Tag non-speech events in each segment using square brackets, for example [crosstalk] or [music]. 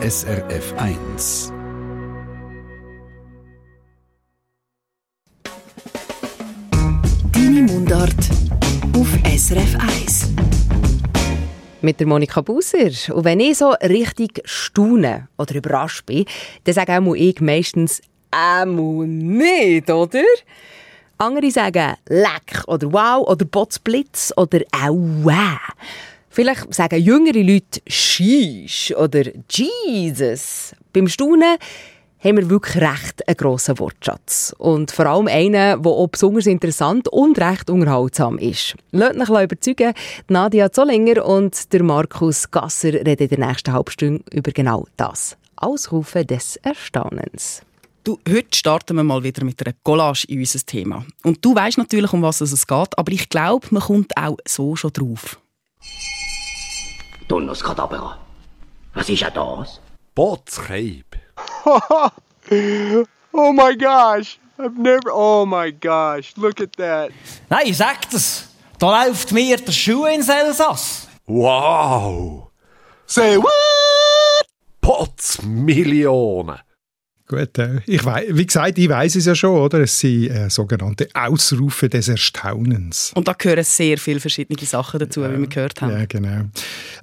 SRF 1. Deine Mundart auf SRF 1. Mit der Monika Busser. Und wenn ich so richtig staune oder überrascht bin, dann sage auch ich meistens «Ämu nicht», oder? Andere sagen «Leck» oder «Wow» oder «Botzblitz» oder «Aua». Vielleicht sagen jüngere Leute «Sheesh» oder «Jesus». Beim Staunen haben wir wirklich recht einen grossen Wortschatz. Und vor allem einen, der auch besonders interessant und recht unterhaltsam ist. Lasst euch überzeugen, Nadia Zollinger und der Markus Gasser reden in der nächsten Halbstunde über genau das. Ausrufe des Erstaunens. Du, heute starten wir mal wieder mit einer Collage in unser Thema. Und du weißt natürlich, um was es geht, aber ich glaube, man kommt auch so schon drauf. Kadabra. Was ist ja das? Botskeib. [laughs] oh my gosh. I've never. Oh my gosh. Look at that. Nein, sag das. Da läuft mir der Schuh ins Elsass. Wow. Say what? Potzmillionen. Gut, äh, ich wei wie gesagt, ich weiß es ja schon, oder? Es sind äh, sogenannte Ausrufe des Erstaunens. Und da gehören sehr viele verschiedene Sachen dazu, ja, wie wir gehört haben. Ja, genau.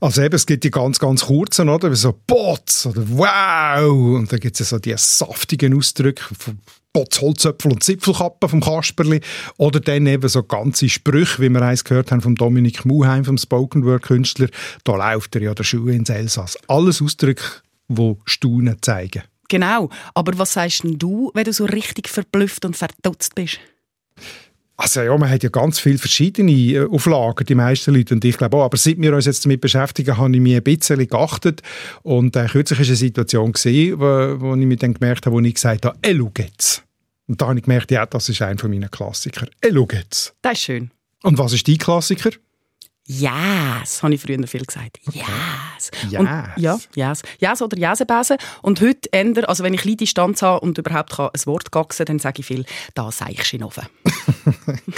Also eben, es gibt die ganz, ganz kurzen, oder? Wie so Bots oder Wow! Und dann gibt es so die saftigen Ausdrücke von Bots, Holzöpfel und Zipfelkappen vom Kasperli. Oder dann eben so ganze Sprüche, wie wir eins gehört haben vom Dominik Muheim, vom Spoken Word Künstler. Da läuft er ja der Schuh ins Elsass. Alles Ausdrücke, die Staunen zeigen. Genau. Aber was sagst denn du, wenn du so richtig verblüfft und verdutzt bist? Also ja, man hat ja ganz viele verschiedene äh, Auflagen, die meisten Leute, und ich glaube auch. Aber seit wir uns jetzt damit beschäftigen, habe ich mich ein bisschen geachtet. Und äh, kürzlich war eine Situation, gewesen, wo, wo ich mir dann gemerkt habe, wo ich gesagt habe, «Ey, schau jetzt!» Und da habe ich gemerkt, ja, das ist einer meiner Klassiker. «Ey, schau jetzt!» Das ist schön. Und was ist dein Klassiker? Yes, habe ich früher viel gesagt. Yes. Yes. Und, ja, yes. Yes oder Jäsebäse. Und heute ändere, also wenn ich kleine Distanz habe und überhaupt kann ein Wort gaxen, dann sage ich viel, da sage ich Schinoffen. [laughs]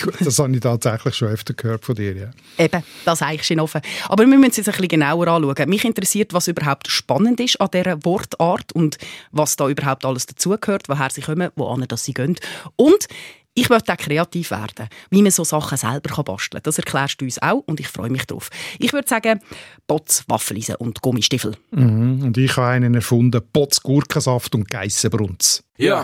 Gut, das habe ich tatsächlich schon öfter gehört von dir, ja. Eben, da sage ich Schinoffen. Aber wir müssen es jetzt ein bisschen genauer anschauen. Mich interessiert, was überhaupt spannend ist an dieser Wortart und was da überhaupt alles dazugehört, woher sie kommen, wohin sie gehen. Und ich möchte auch kreativ werden, wie man so Sachen selber basteln kann. Das erklärst du uns auch und ich freue mich darauf. Ich würde sagen, Bots, Waffeleisen und Gummistiefel. Mhm. Und ich habe einen erfunden, Bots, Gurkensaft und Geissenbrunz. Ja.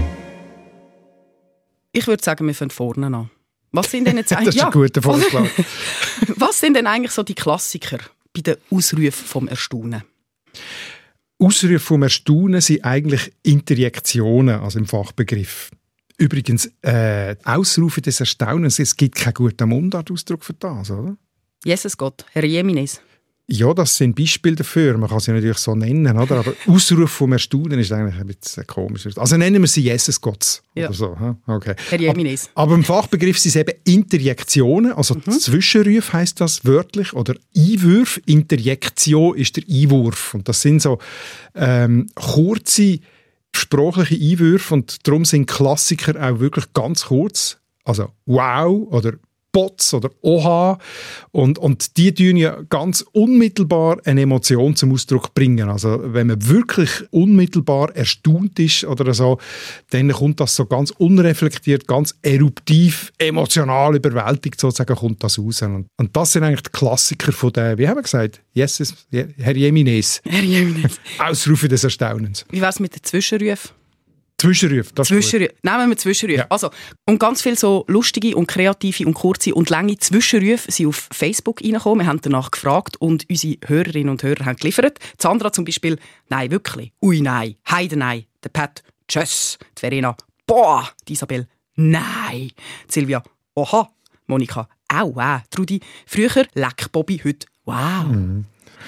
Ich würde sagen, wir fangen vorne an. Was sind denn jetzt [laughs] Das ist ein guter Vorschlag. [laughs] Was sind denn eigentlich so die Klassiker bei den Ausrufen vom Erstaunen? Ausrufe vom Erstaunen sind eigentlich Interjektionen, also im Fachbegriff. Übrigens, äh, Ausrufe des Erstaunens, es gibt keinen guten Mundartausdruck für das, oder? Jesus Gott, Herr Jemines. Ja, das sind Beispiele dafür. Man kann sie natürlich so nennen, oder? Aber [laughs] Ausruf vom Erstaunen ist eigentlich ein bisschen komisch. Also nennen wir sie Jesus Gottes Ja. oder so. Okay. Jemines. Aber im Fachbegriff sind es eben Interjektionen, also Mhm. Zwischenrufe heißt das wörtlich, oder Einwürfe. Interjektio ist der Einwurf. Und das sind so ähm, kurze sprachliche Einwürfe und darum sind Klassiker auch wirklich ganz kurz. Also wow oder Bots oder Oha. Und, und die tun ja ganz unmittelbar eine Emotion zum Ausdruck bringen. Also wenn man wirklich unmittelbar erstaunt ist oder so, dann kommt das so ganz unreflektiert, ganz eruptiv, emotional überwältigt sozusagen, kommt das raus. Und, und das sind eigentlich die Klassiker von der, wie haben wir gesagt, Jesus, Herr Jemines. Herr Jemines. Ausrufe des Erstaunens. Wie wär's mit den Zwischenrufen? Zwischenrufe, das ist gut. Zwischenrufe. Nehmen wir Zwischenrufe. Also, und ganz viele so lustige und kreative und kurze und lange Zwischenrufe sind auf Facebook reingekommen. Wir haben danach gefragt und unsere Hörerinnen und Hörer haben geliefert. Sandra zum Beispiel, nein, wirklich, ui, nein, heide, nein. Der Pat, tschüss. Die Verena, boah. Die Isabel, nein. Die Silvia, oha. Monika, au, wow. Trudi, früher, leck, Bobby, heute, wow.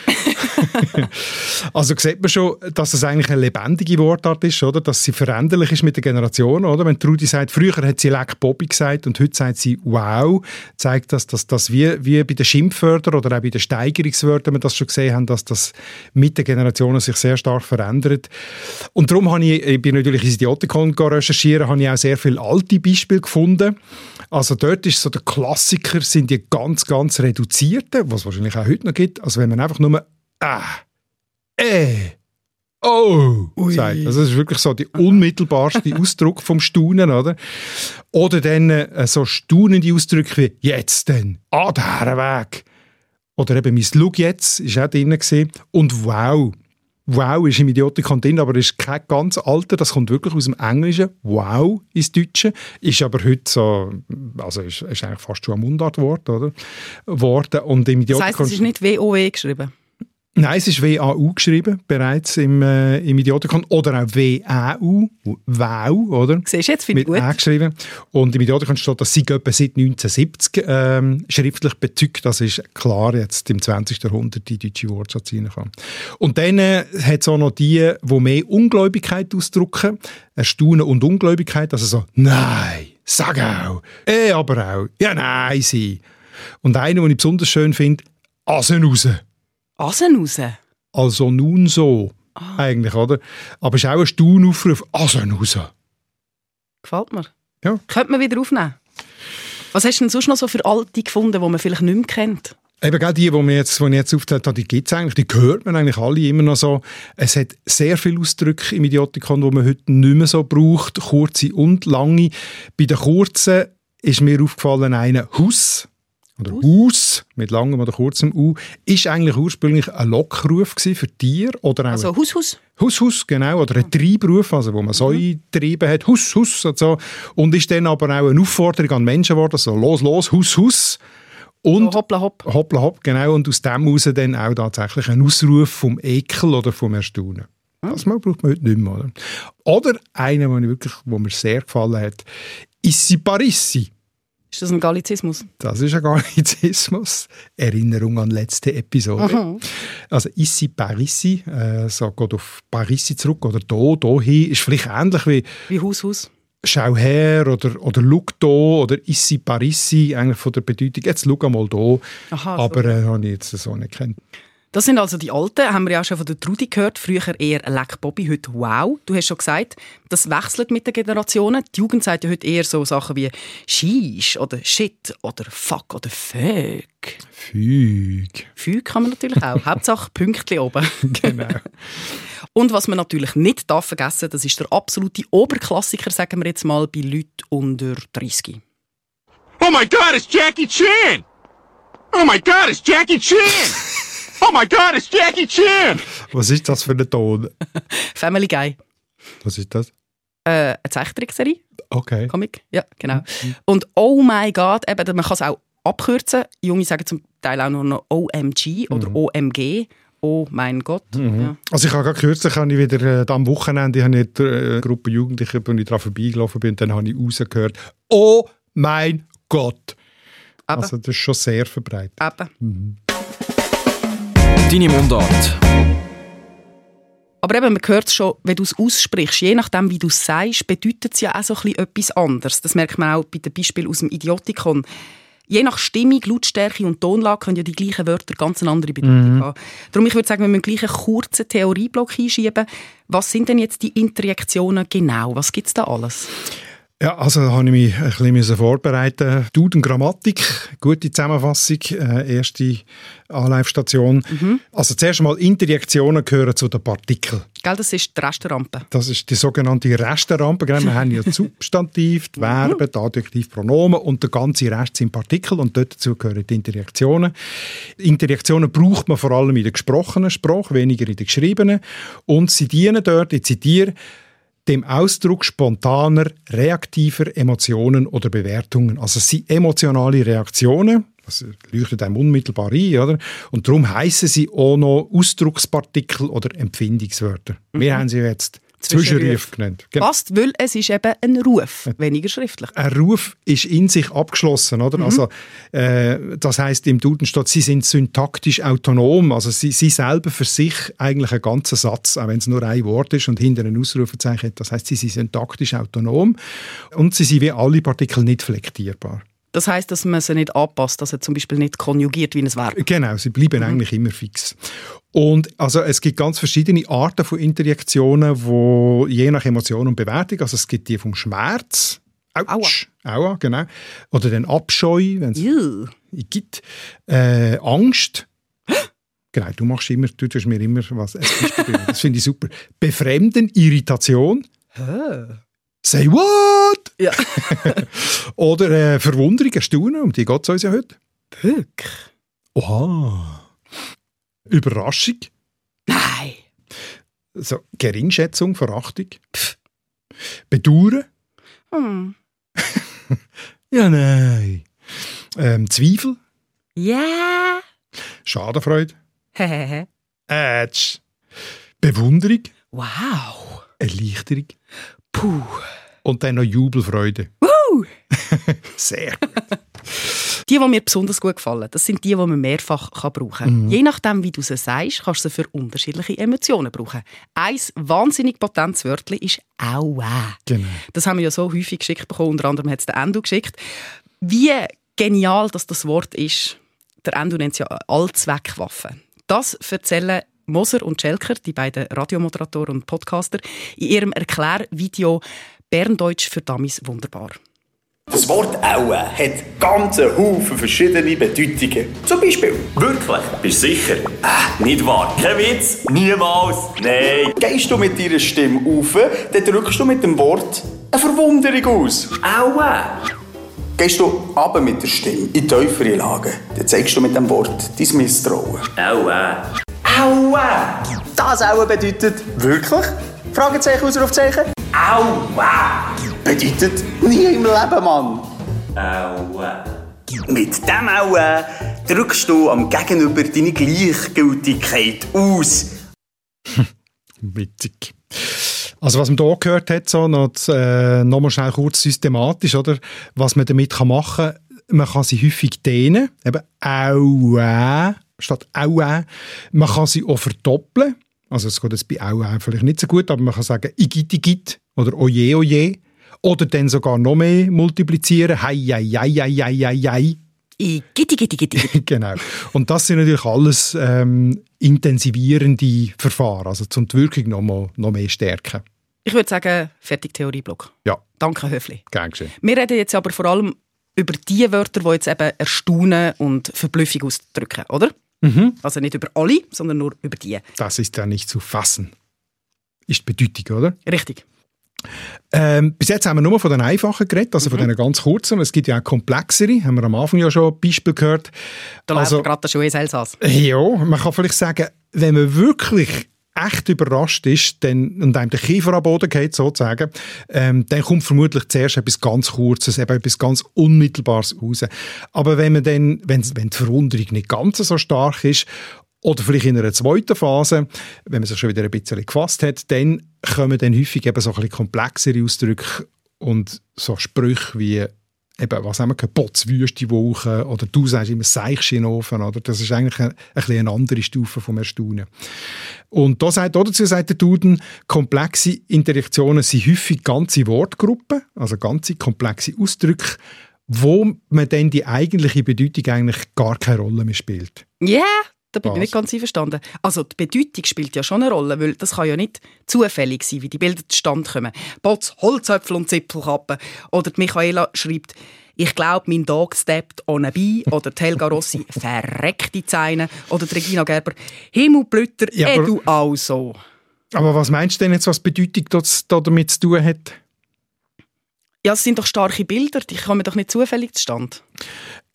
[laughs] also sieht man schon, dass es eigentlich eine lebendige Wortart ist, oder? Dass sie veränderlich ist mit der Generation, oder? Wenn Trudi sagt, früher hat sie Leck Bobby gesagt und heute sagt sie Wow, zeigt das, dass das wie, wie bei den Schimpfwörtern oder auch bei den Steigerungswörtern wir das schon gesehen haben, dass das mit den Generationen sich sehr stark verändert. Und darum habe ich, ich bin natürlich ins Idiotikon recherchieren, habe ich auch sehr viele alte Beispiele gefunden. Also dort ist so der Klassiker, sind die ganz, ganz reduzierten, was es wahrscheinlich auch heute noch gibt. Also wenn man einfach nur ah, äh, oh sagt. Also das ist wirklich so der unmittelbarste [laughs] Ausdruck vom Staunen, oder? Oder dann äh, so staunende Ausdrücke wie jetzt denn, ah, der Weg. Oder eben mein Look jetzt, ist auch drin gewesen. Und wow. Wow ist im Idiotikon drin, aber ist kein ganz alter, das kommt wirklich aus dem Englischen. Wow ins Deutsche. Ist aber heute so, also ist, ist eigentlich fast schon ein Mundartwort, oder? Worden. Und im das heisst, es ist nicht WOW geschrieben? Nein, es ist WAU geschrieben, bereits im, äh, im Idiotikon. Oder auch WAU, WAU, oder? Siehst du, jetzt finde ich gut. geschrieben. Und im Idiotikon steht, dass sie etwa seit 1970 ähm, schriftlich bezeugt. Das ist klar jetzt im 20. Jahrhundert die deutsche Wortschatz reinkommen. Und dann äh, hat es auch noch die, die mehr Ungläubigkeit ausdrücken. Erstaunen und Ungläubigkeit. Also so, nein, sag auch. Eh, aber auch. Ja, nein, sie. Und eine, die ich besonders schön finde, Asen raus. Asen raus? Also nun so, ah. eigentlich, oder? Aber es ist auch ein Staunaufruf, Asen raus. Gefällt mir. Ja. Könnte man wieder aufnehmen. Was hast du denn sonst noch so für alte gefunden, die man vielleicht nicht mehr kennt? Eben genau die, die, jetzt, die ich jetzt aufgezählt habe, die gibt es eigentlich, die hört man eigentlich alle immer noch so. Es hat sehr viele Ausdrücke im Idiotikon, die man heute nicht mehr so braucht, kurze und lange. Bei den kurzen ist mir aufgefallen einer Hus oder Haus mit langem oder kurzem U, ist eigentlich ursprünglich ein Lockruf für Tiere oder auch also Hus Hus. Hus Hus genau oder ein Treibruf, also wo man so mhm. getrieben hat, Hus Hus und so und ist dann aber auch eine Aufforderung an Menschen geworden, so los los Hus Hus und so hoppla hopp. Hoppla hopp, genau und aus dem heraus dann auch tatsächlich ein Ausruf vom Ekel oder vom Erstaunen. Mhm. Das braucht man heute nicht mehr. Oder, oder einer, der, wirklich, wo mir sehr gefallen hat, Issi Parissi. Ist das ein Gallizismus? Das ist ein Gallizismus. [laughs] Erinnerung an letzte Episode. Mhm. Also ici par ici, äh, so geht auf Parisi zurück oder do, do hin, ist vielleicht ähnlich wie... Wie Haus, Haus. Schau her oder, oder schau da oder ici Parisi, eigentlich von der Bedeutung, jetzt schau mal da. Aha, Aber äh, habe ich jetzt so nicht kennt. Das sind also die Alten, haben wir ja auch schon von der Trudi gehört. Früher eher Leck Bobby, heute Wow. Du hast schon gesagt, das wechselt mit den Generationen. Die Jugend sagt ja heute eher so Sachen wie Shish oder Shit oder Fuck oder Fuck. Füg. Füg kann man natürlich auch. [laughs] Hauptsache Pünktchen oben. [laughs] genau. [laughs] Und was man natürlich nicht darf vergessen, das ist der absolute Oberklassiker, sagen wir jetzt mal, bei Leuten unter 30. Oh my God, it's Jackie Chan! Oh my God, it's Jackie Chan! Oh my God, it's Jackie Chan! Was ist das für ein Ton? [laughs] Family Guy. Was ist das? Äh, eine Zeichentrickserie. Okay. Comic, ja, genau. Mhm. Und oh my God, eben, man kann es auch abkürzen. Junge sagen zum Teil auch nur noch OMG oder mhm. OMG. Oh mein Gott. Mhm. Ja. Also ich habe gerade kürzlich habe ich wieder äh, am Wochenende habe ich eine Gruppe Jugendliche, wo ich daran vorbeigelaufen bin, und dann habe ich rausgehört, oh mein Gott. Aber. Also das ist schon sehr verbreitet. Aber. Mhm. Deine Mundart. Aber eben, man hört es schon, wenn du es aussprichst, je nachdem, wie du es sagst, bedeutet es ja auch so ein etwas anderes. Das merkt man auch bei dem Beispiel aus dem Idiotikon. Je nach Stimmung, Lautstärke und Tonlage können ja die gleichen Wörter ganz eine andere Bedeutung mhm. haben. Darum, ich würde sagen, wir müssen gleich einen kurzen Theorieblock einschieben. Was sind denn jetzt die Interjektionen genau? Was gibt es da alles? Ja, also da habe ich mich ein bisschen vorbereiten Duden Grammatik, gute Zusammenfassung, äh, erste Anlaufstation. Mhm. Also zuerst einmal Interjektionen gehören zu den Partikeln. Gell, das ist die Resterampe. Das ist die sogenannte Resterampe. Wir haben ja [laughs] Substantiv, die Verben, die Adjektiv, Pronomen und der ganze Rest sind Partikel und dort dazu gehören die Interjektionen. Interjektionen braucht man vor allem in der gesprochenen Sprache, weniger in der geschriebenen und sie dienen dort, ich zitiere, dem Ausdruck spontaner, reaktiver Emotionen oder Bewertungen. Also es sind emotionale Reaktionen, das leuchtet einem unmittelbar ein, oder? Und darum heißen sie auch noch Ausdruckspartikel oder Empfindungswörter. Mhm. Wir haben sie jetzt Zwischenruf genannt. Genau. Passt, weil es ist eben ein Ruf, weniger schriftlich. Ein Ruf ist in sich abgeschlossen, oder? Mhm. Also, äh, das heißt im Duden steht, sie sind syntaktisch autonom, also sie, sie selber für sich eigentlich einen ganzen Satz, auch wenn es nur ein Wort ist und hinter ein Ausrufezeichen hat. Das heißt, sie sind syntaktisch autonom und sie sind wie alle Partikel nicht flektierbar. Das heißt, dass man sie nicht anpasst, dass er zum Beispiel nicht konjugiert wie ein Verb. Genau, sie bleiben eigentlich immer fix. Und also es gibt ganz verschiedene Arten von Interjektionen, wo je nach Emotion und Bewertung, also es gibt die vom Schmerz, Autsch, Aua, genau, oder den Abscheu, wenn es gibt, äh, Angst, genau, du machst immer, du tust mir immer was, das finde ich super, Befremden, Irritation, Say what? Ja. [laughs] oder äh, Verwunderung, Erstaunen, um die geht es uns ja heute. Wirklich? Oha. Überraschung. Nein. So, Geringschätzung, Verachtung. Bedauern. Hm. [laughs] Ja, nein. Ähm, Zweifel. Ja. Schadenfreude. Hehehe. Ätsch. Bewunderung. wow. Erleichterung. Puh. Und dann noch Jubelfreude. Woo. [laughs] Sehr gut. [laughs] Die, die mir besonders gut gefallen, das sind die, die man mehrfach kann brauchen kann. Je nachdem, wie du sie sagst, kannst du sie für unterschiedliche Emotionen brauchen. Ein wahnsinnig potentes Wörtchen ist «Aua». Genau. Das haben wir ja so häufig geschickt bekommen, unter anderem hat es der Endo geschickt. Wie genial dass das Wort ist, der Endo nennt es ja Allzweckwaffe. Das erzählen Moser und Schelker, die beiden Radiomoderatoren und Podcaster, in ihrem Erklärvideo «Berndeutsch für Dummies wunderbar». Das Wort Aue hat ganze Haufen verschiedene Bedeutungen. Zum Beispiel. Wirklich? Bist du sicher? Äh, nicht wahr. Kein Witz. Niemals. Nein. Gehst du mit deiner Stimme auf, dann drückst du mit dem Wort eine Verwunderung aus. Aue. Gehst du aber mit der Stimme in tiefere Lagen, dann zeigst du mit dem Wort dein Misstrauen. Aue. Aue. Das Aue bedeutet wirklich? Fragezeichen, Ausrufzeichen. Aua! Bedeutet nie im Leben, Mann. Aua. Mit dem Aua drückst du am Gegenüber deine Gleichgültigkeit aus. [laughs] Witzig. Also was man hier gehört hat, so noch, äh, noch mal schnell kurz systematisch, oder? was man damit kann machen kann, man kann sie häufig dehnen, eben «aua» statt «aua». Man kann sie auch verdoppeln, also es geht jetzt bei «aua» vielleicht nicht so gut, aber man kann sagen «igit, igit» oder «oje, oje» oder dann sogar noch mehr multiplizieren «hei, hei, hei, hei, hei, hei, hei». Genau. Und das sind natürlich alles ähm, intensivierende Verfahren, also zum die Wirkung noch, mal, noch mehr stärken. Ich würde sagen, fertig Theorieblock. Ja. Danke, Höfli. Gern geschehen. Wir reden jetzt aber vor allem über die Wörter, die jetzt eben Erstaunen und Verblüffung ausdrücken, oder? Mhm. Also nicht über alle, sondern nur über die. Das ist ja nicht zu fassen. Ist die Bedeutung, oder? Richtig. Ähm, bis jetzt haben wir nur von den einfachen geredet, also von Mhm. den ganz kurzen. Es gibt ja auch komplexere, haben wir am Anfang ja schon Beispiel gehört. Da Also- läuft gerade der Schuh ins Elsass. Ja, man kann vielleicht sagen, wenn man wirklich echt überrascht ist dann, und einem der Kiefer am Boden geht, sozusagen, ähm, dann kommt vermutlich zuerst etwas ganz Kurzes, eben etwas ganz Unmittelbares raus. Aber wenn man dann, wenn, wenn die Verwunderung nicht ganz so stark ist, oder vielleicht in einer zweiten Phase, wenn man sich schon wieder ein bisschen gefasst hat, dann kommen dann häufig eben so ein bisschen komplexere Ausdrücke und so Sprüche wie eben, was haben wir Potzwüste Woche oder du sagst immer Seichschinofen, oder? Das ist eigentlich eine, ein bisschen eine andere Stufe vom Erstaunen. Und da sagt, dazu sagt der Duden, komplexe Interaktionen sind häufig ganze Wortgruppen, also ganze komplexe Ausdrücke, wo man dann die eigentliche Bedeutung eigentlich gar keine Rolle mehr spielt. Ja, yeah, da bin Was? ich nicht ganz einverstanden. Also die Bedeutung spielt ja schon eine Rolle, weil das kann ja nicht zufällig sein, wie die Bilder zustande kommen. Potz, Holzäpfel und Zipfelkappen. Oder die Michaela schreibt, ich glaube, mein Dog steppt on a bee. Oder die Helga Rossi, [laughs] verreckte Zeine. Oder die Regina Gerber, Himmelblüter, Ja, eh aber- du auch so. Aber was meinst du denn jetzt, was Bedeutung das, da damit zu tun hat? Ja, es sind doch starke Bilder, die kommen doch nicht zufällig zustande.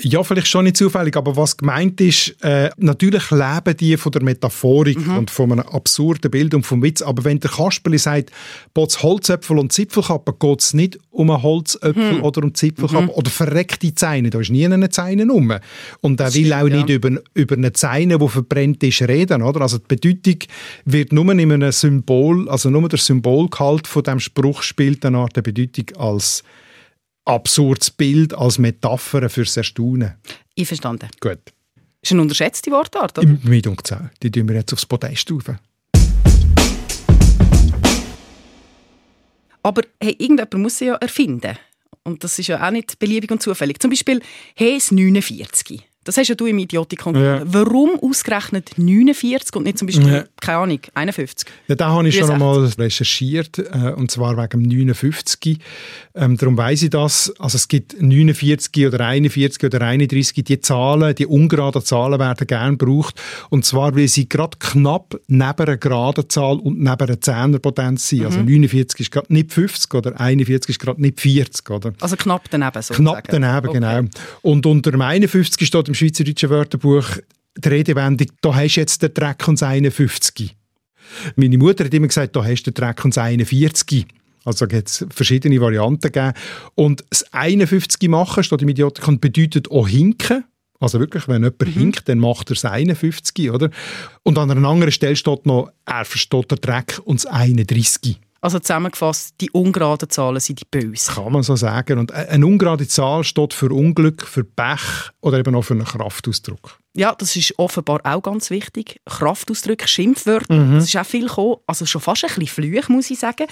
Ja, vielleicht schon nicht zufällig, aber was gemeint ist, äh, natürlich leben die von der Metaphorik und von einem absurden Bild und vom Witz, aber wenn der Kasperli sagt, «Bots Holzäpfel und Zipfelkappe», geht es nicht um einen Holzäpfel Hm. oder um Zipfelkappe oder verreckte Zeine, da ist nie eine Zeine rum. Und er will auch stimmt, nicht ja. über, über eine Zeine, die verbrennt ist, reden, oder? Also die Bedeutung wird nur in einem Symbol, also nur der Symbolgehalt von dem Spruch spielt eine Art der Bedeutung als absurdes Bild, als Metapher fürs Erstaunen. Einverstanden. Gut. Ist eine unterschätzte Wortart, oder? Mit und Zell. Die tun wir jetzt aufs Podest rauf. Aber hey, irgendjemand muss sie ja erfinden. Und das ist ja auch nicht beliebig und zufällig. Zum Beispiel «Hes 49». Das hast ja du im Idiotikon Ja. Warum ausgerechnet 49 und nicht zum Beispiel, Ja. keine Ahnung, 51? Ja, da habe ich schon 63. einmal recherchiert, äh, und zwar wegen dem 59. Ähm, darum weiss ich das. Also es gibt 49 oder 41 oder 31, die Zahlen, die ungeraden Zahlen werden gern gebraucht. Und zwar, weil sie gerade knapp neben einer geraden Zahl und neben einer Zehnerpotenz sind. Also 49 ist gerade nicht 50 oder 41 ist gerade nicht 40, oder? Also knapp daneben sozusagen. Knapp daneben, genau. Und unter dem 51 steht im Schweizerdeutschen Wörterbuch die Redewendung, da hast du jetzt den Dreck und das 51. Meine Mutter hat immer gesagt, da hast du den Dreck und das 41. Also hat es verschiedene Varianten gegeben. Und das 51 machen, steht im Idiotikon, bedeutet auch hinken. Also wirklich, wenn jemand hinkt, dann macht er das 51, oder? Und an einer anderen Stelle steht noch, er versteht den Dreck und das 31. Also zusammengefasst, die ungeraden Zahlen sind die böse. Kann man so sagen. Und eine ungerade Zahl steht für Unglück, für Pech oder eben auch für einen Kraftausdruck. Ja, das ist offenbar auch ganz wichtig. Kraftausdrücke, Schimpfwörter, Mhm. das ist auch viel gekommen. Also schon fast ein bisschen Flüch, muss ich sagen.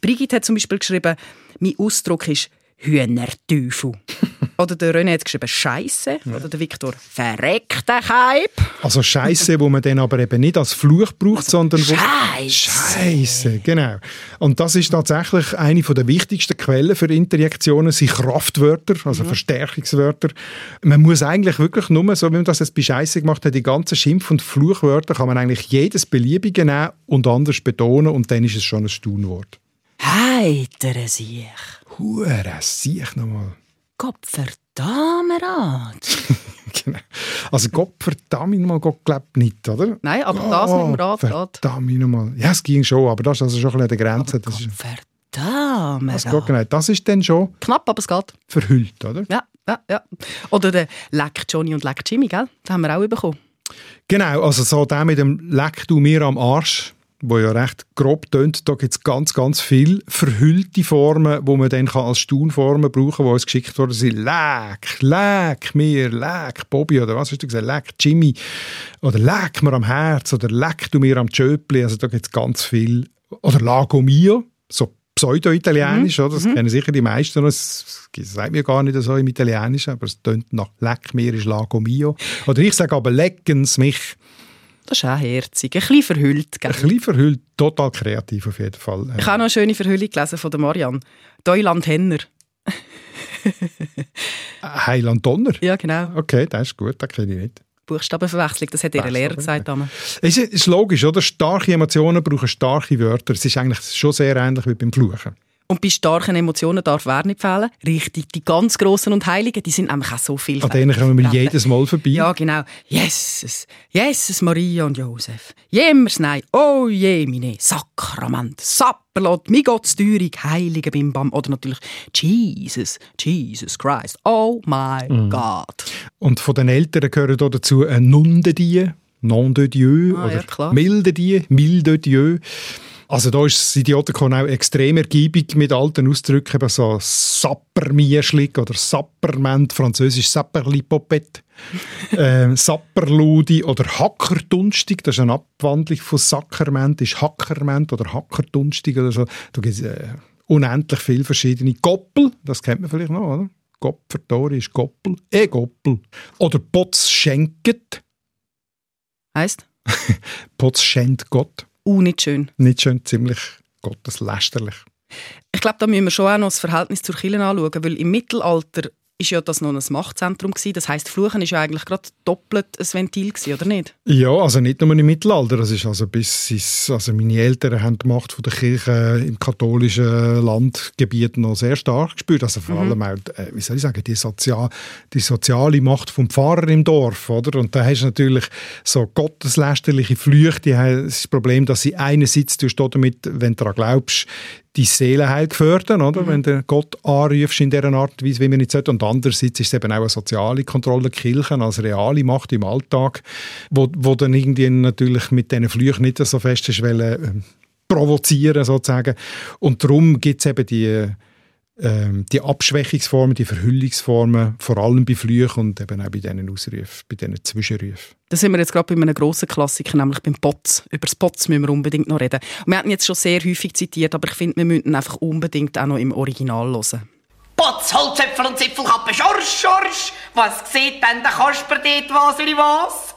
Brigitte hat zum Beispiel geschrieben, mein Ausdruck ist Hühnerteufel. [laughs] Oder der René hat geschrieben Scheisse. Oder der Viktor Verreckte Keib. Also Scheiße, wo man dann aber eben nicht als Fluch braucht, sondern wo Scheisse. Scheiße, genau. Und das ist tatsächlich eine der wichtigsten Quellen für Interjektionen, sind Kraftwörter, also Verstärkungswörter. Man muss eigentlich wirklich nur, so wie man das jetzt bei Scheiße gemacht hat, die ganzen Schimpf- und Fluchwörter kann man eigentlich jedes beliebige nehmen und anders betonen und dann ist es schon ein Staunwort. Heitere sich. Hure, sieh nochmal. Gottverdammerat. [laughs] Genau. Also Gott verdammt nochmal, Gott glaubt nicht, oder? Nein, aber das mit dem Rad geht. Verdammt nochmal. Ja, es ging schon, aber das ist also schon ein bisschen an der Grenze. Das, ist, das, Gottverdammerat. genau. das ist dann schon Knapp, aber es geht. verhüllt, oder? Ja, ja, ja. Oder der Leck Johnny und Leck Jimmy, gell? Den haben wir auch bekommen. Genau, also so der mit dem «Leck du mir am Arsch», wo ja recht grob tönt, da gibt es ganz, ganz viele verhüllte Formen, wo man dann kann als Staunformen brauchen kann, die uns geschickt worden sind. «Leck», «Leck mir», «Leck Bobby» oder was hast du gesagt? «Leck Jimmy» oder «Leck mir am Herz» oder «Leck du mir am Tschöpli», also da gibt es ganz viel. Oder «Lago mio», so pseudo-italienisch, oder? Das kennen sicher die meisten. Das sagt mir gar nicht so im Italienischen, aber es tönt nach «Leck mir» ist «Lago mio». Oder ich sage aber «Leckens mich». Das ist auch herzig. Ein bisschen verhüllt, gell? Ein bisschen verhüllt, total kreativ auf jeden Fall. Ich habe noch eine schöne Verhüllung gelesen von der Marianne. Deuland Henner. Heiland Donner. Ja, genau. Okay, das ist gut, das kenne ich nicht. Buchstabenverwechslung, das hat ihre Lehrer gesagt. damals. Es ist, ist logisch, oder? Starke Emotionen brauchen starke Wörter. Es ist eigentlich schon sehr ähnlich wie beim Fluchen. Und bei starken Emotionen darf wer nicht fehlen? Richtig, die ganz Grossen und Heiligen, die sind nämlich auch so viel. An denen kommen wir jedes Mal vorbei. Ja, genau. Jesus, Jesus, Maria und Josef. Jemers nein, oh je, meine Sakrament, Sapperlot, mi Gottsteuerung, Heilige Bimbam oder natürlich Jesus, Jesus Christ, oh my Mhm. God. Und von den Eltern gehören da dazu ein «Nom de Dieu», «Nom de Dieu» Ah, ja, oder klar. «Milde Dieu», «Milde Dieu». Also da ist das Idiotikon auch extrem ergiebig mit alten Ausdrücken, eben so «Sappermieschlig» oder «Sapperment», französisch «Sapperlipopet», [laughs] ähm, «Sapperludi» oder «Hackerdunstig», das ist eine Abwandlung von «Sackerment», ist «Hackerment» oder «Hackerdunstig» oder so. Da gibt es äh, unendlich viele verschiedene. «Goppel», das kennt man vielleicht noch, oder? Gopfertori ist Goppel, eh Goppel. Oder Potz schenket, Heißt? [laughs] Potz schenkt Gott. Uh, nicht schön. Nicht schön, ziemlich gotteslästerlich. Ich glaube, da müssen wir schon auch noch das Verhältnis zur Kirche anschauen, weil im Mittelalter ist ja das noch ein Machtzentrum gewesen. Das heißt, Fluchen ist ja eigentlich gerade doppelt ein Ventil gewesen, oder nicht? Ja, also nicht nur im Mittelalter. Das ist also bis ins, also meine Eltern haben die Macht von der Kirche im katholischen Landgebiet noch sehr stark gespürt. Also vor Mhm. allem auch, äh, wie soll ich sagen, die, Sozial, die soziale Macht vom Pfarrer im Dorf, oder? Und da hast du natürlich so gotteslästerliche Flüche. Die haben das Problem, dass sie einerseits du damit, wenn du daran glaubst, die Seelenheil gefördern, oder? Wenn du Gott anrufst in dieser Art und Weise, wie man nicht sollte. Und andererseits ist es eben auch eine soziale Kontrolle Kirchen als reale Macht im Alltag, wo, wo dann irgendwie natürlich mit diesen Flüchen nicht so fest ist, wollen, ähm, provozieren sozusagen. Und darum gibt es eben die, ähm, die Abschwächungsformen, die Verhüllungsformen, vor allem bei Flüchen und eben auch bei diesen Ausrufen, bei diesen Zwischenrufen. Da sind wir jetzt gerade bei einem grossen Klassiker, nämlich beim Potz. Über das Potz müssen wir unbedingt noch reden. Wir hatten jetzt schon sehr häufig zitiert, aber ich finde, wir müssen ihn einfach unbedingt auch noch im Original hören. Potz, Holzäpfel und Zipfelkappe, Schorsch, Schorsch. Was sieht denn der Kasper dort, was oder was?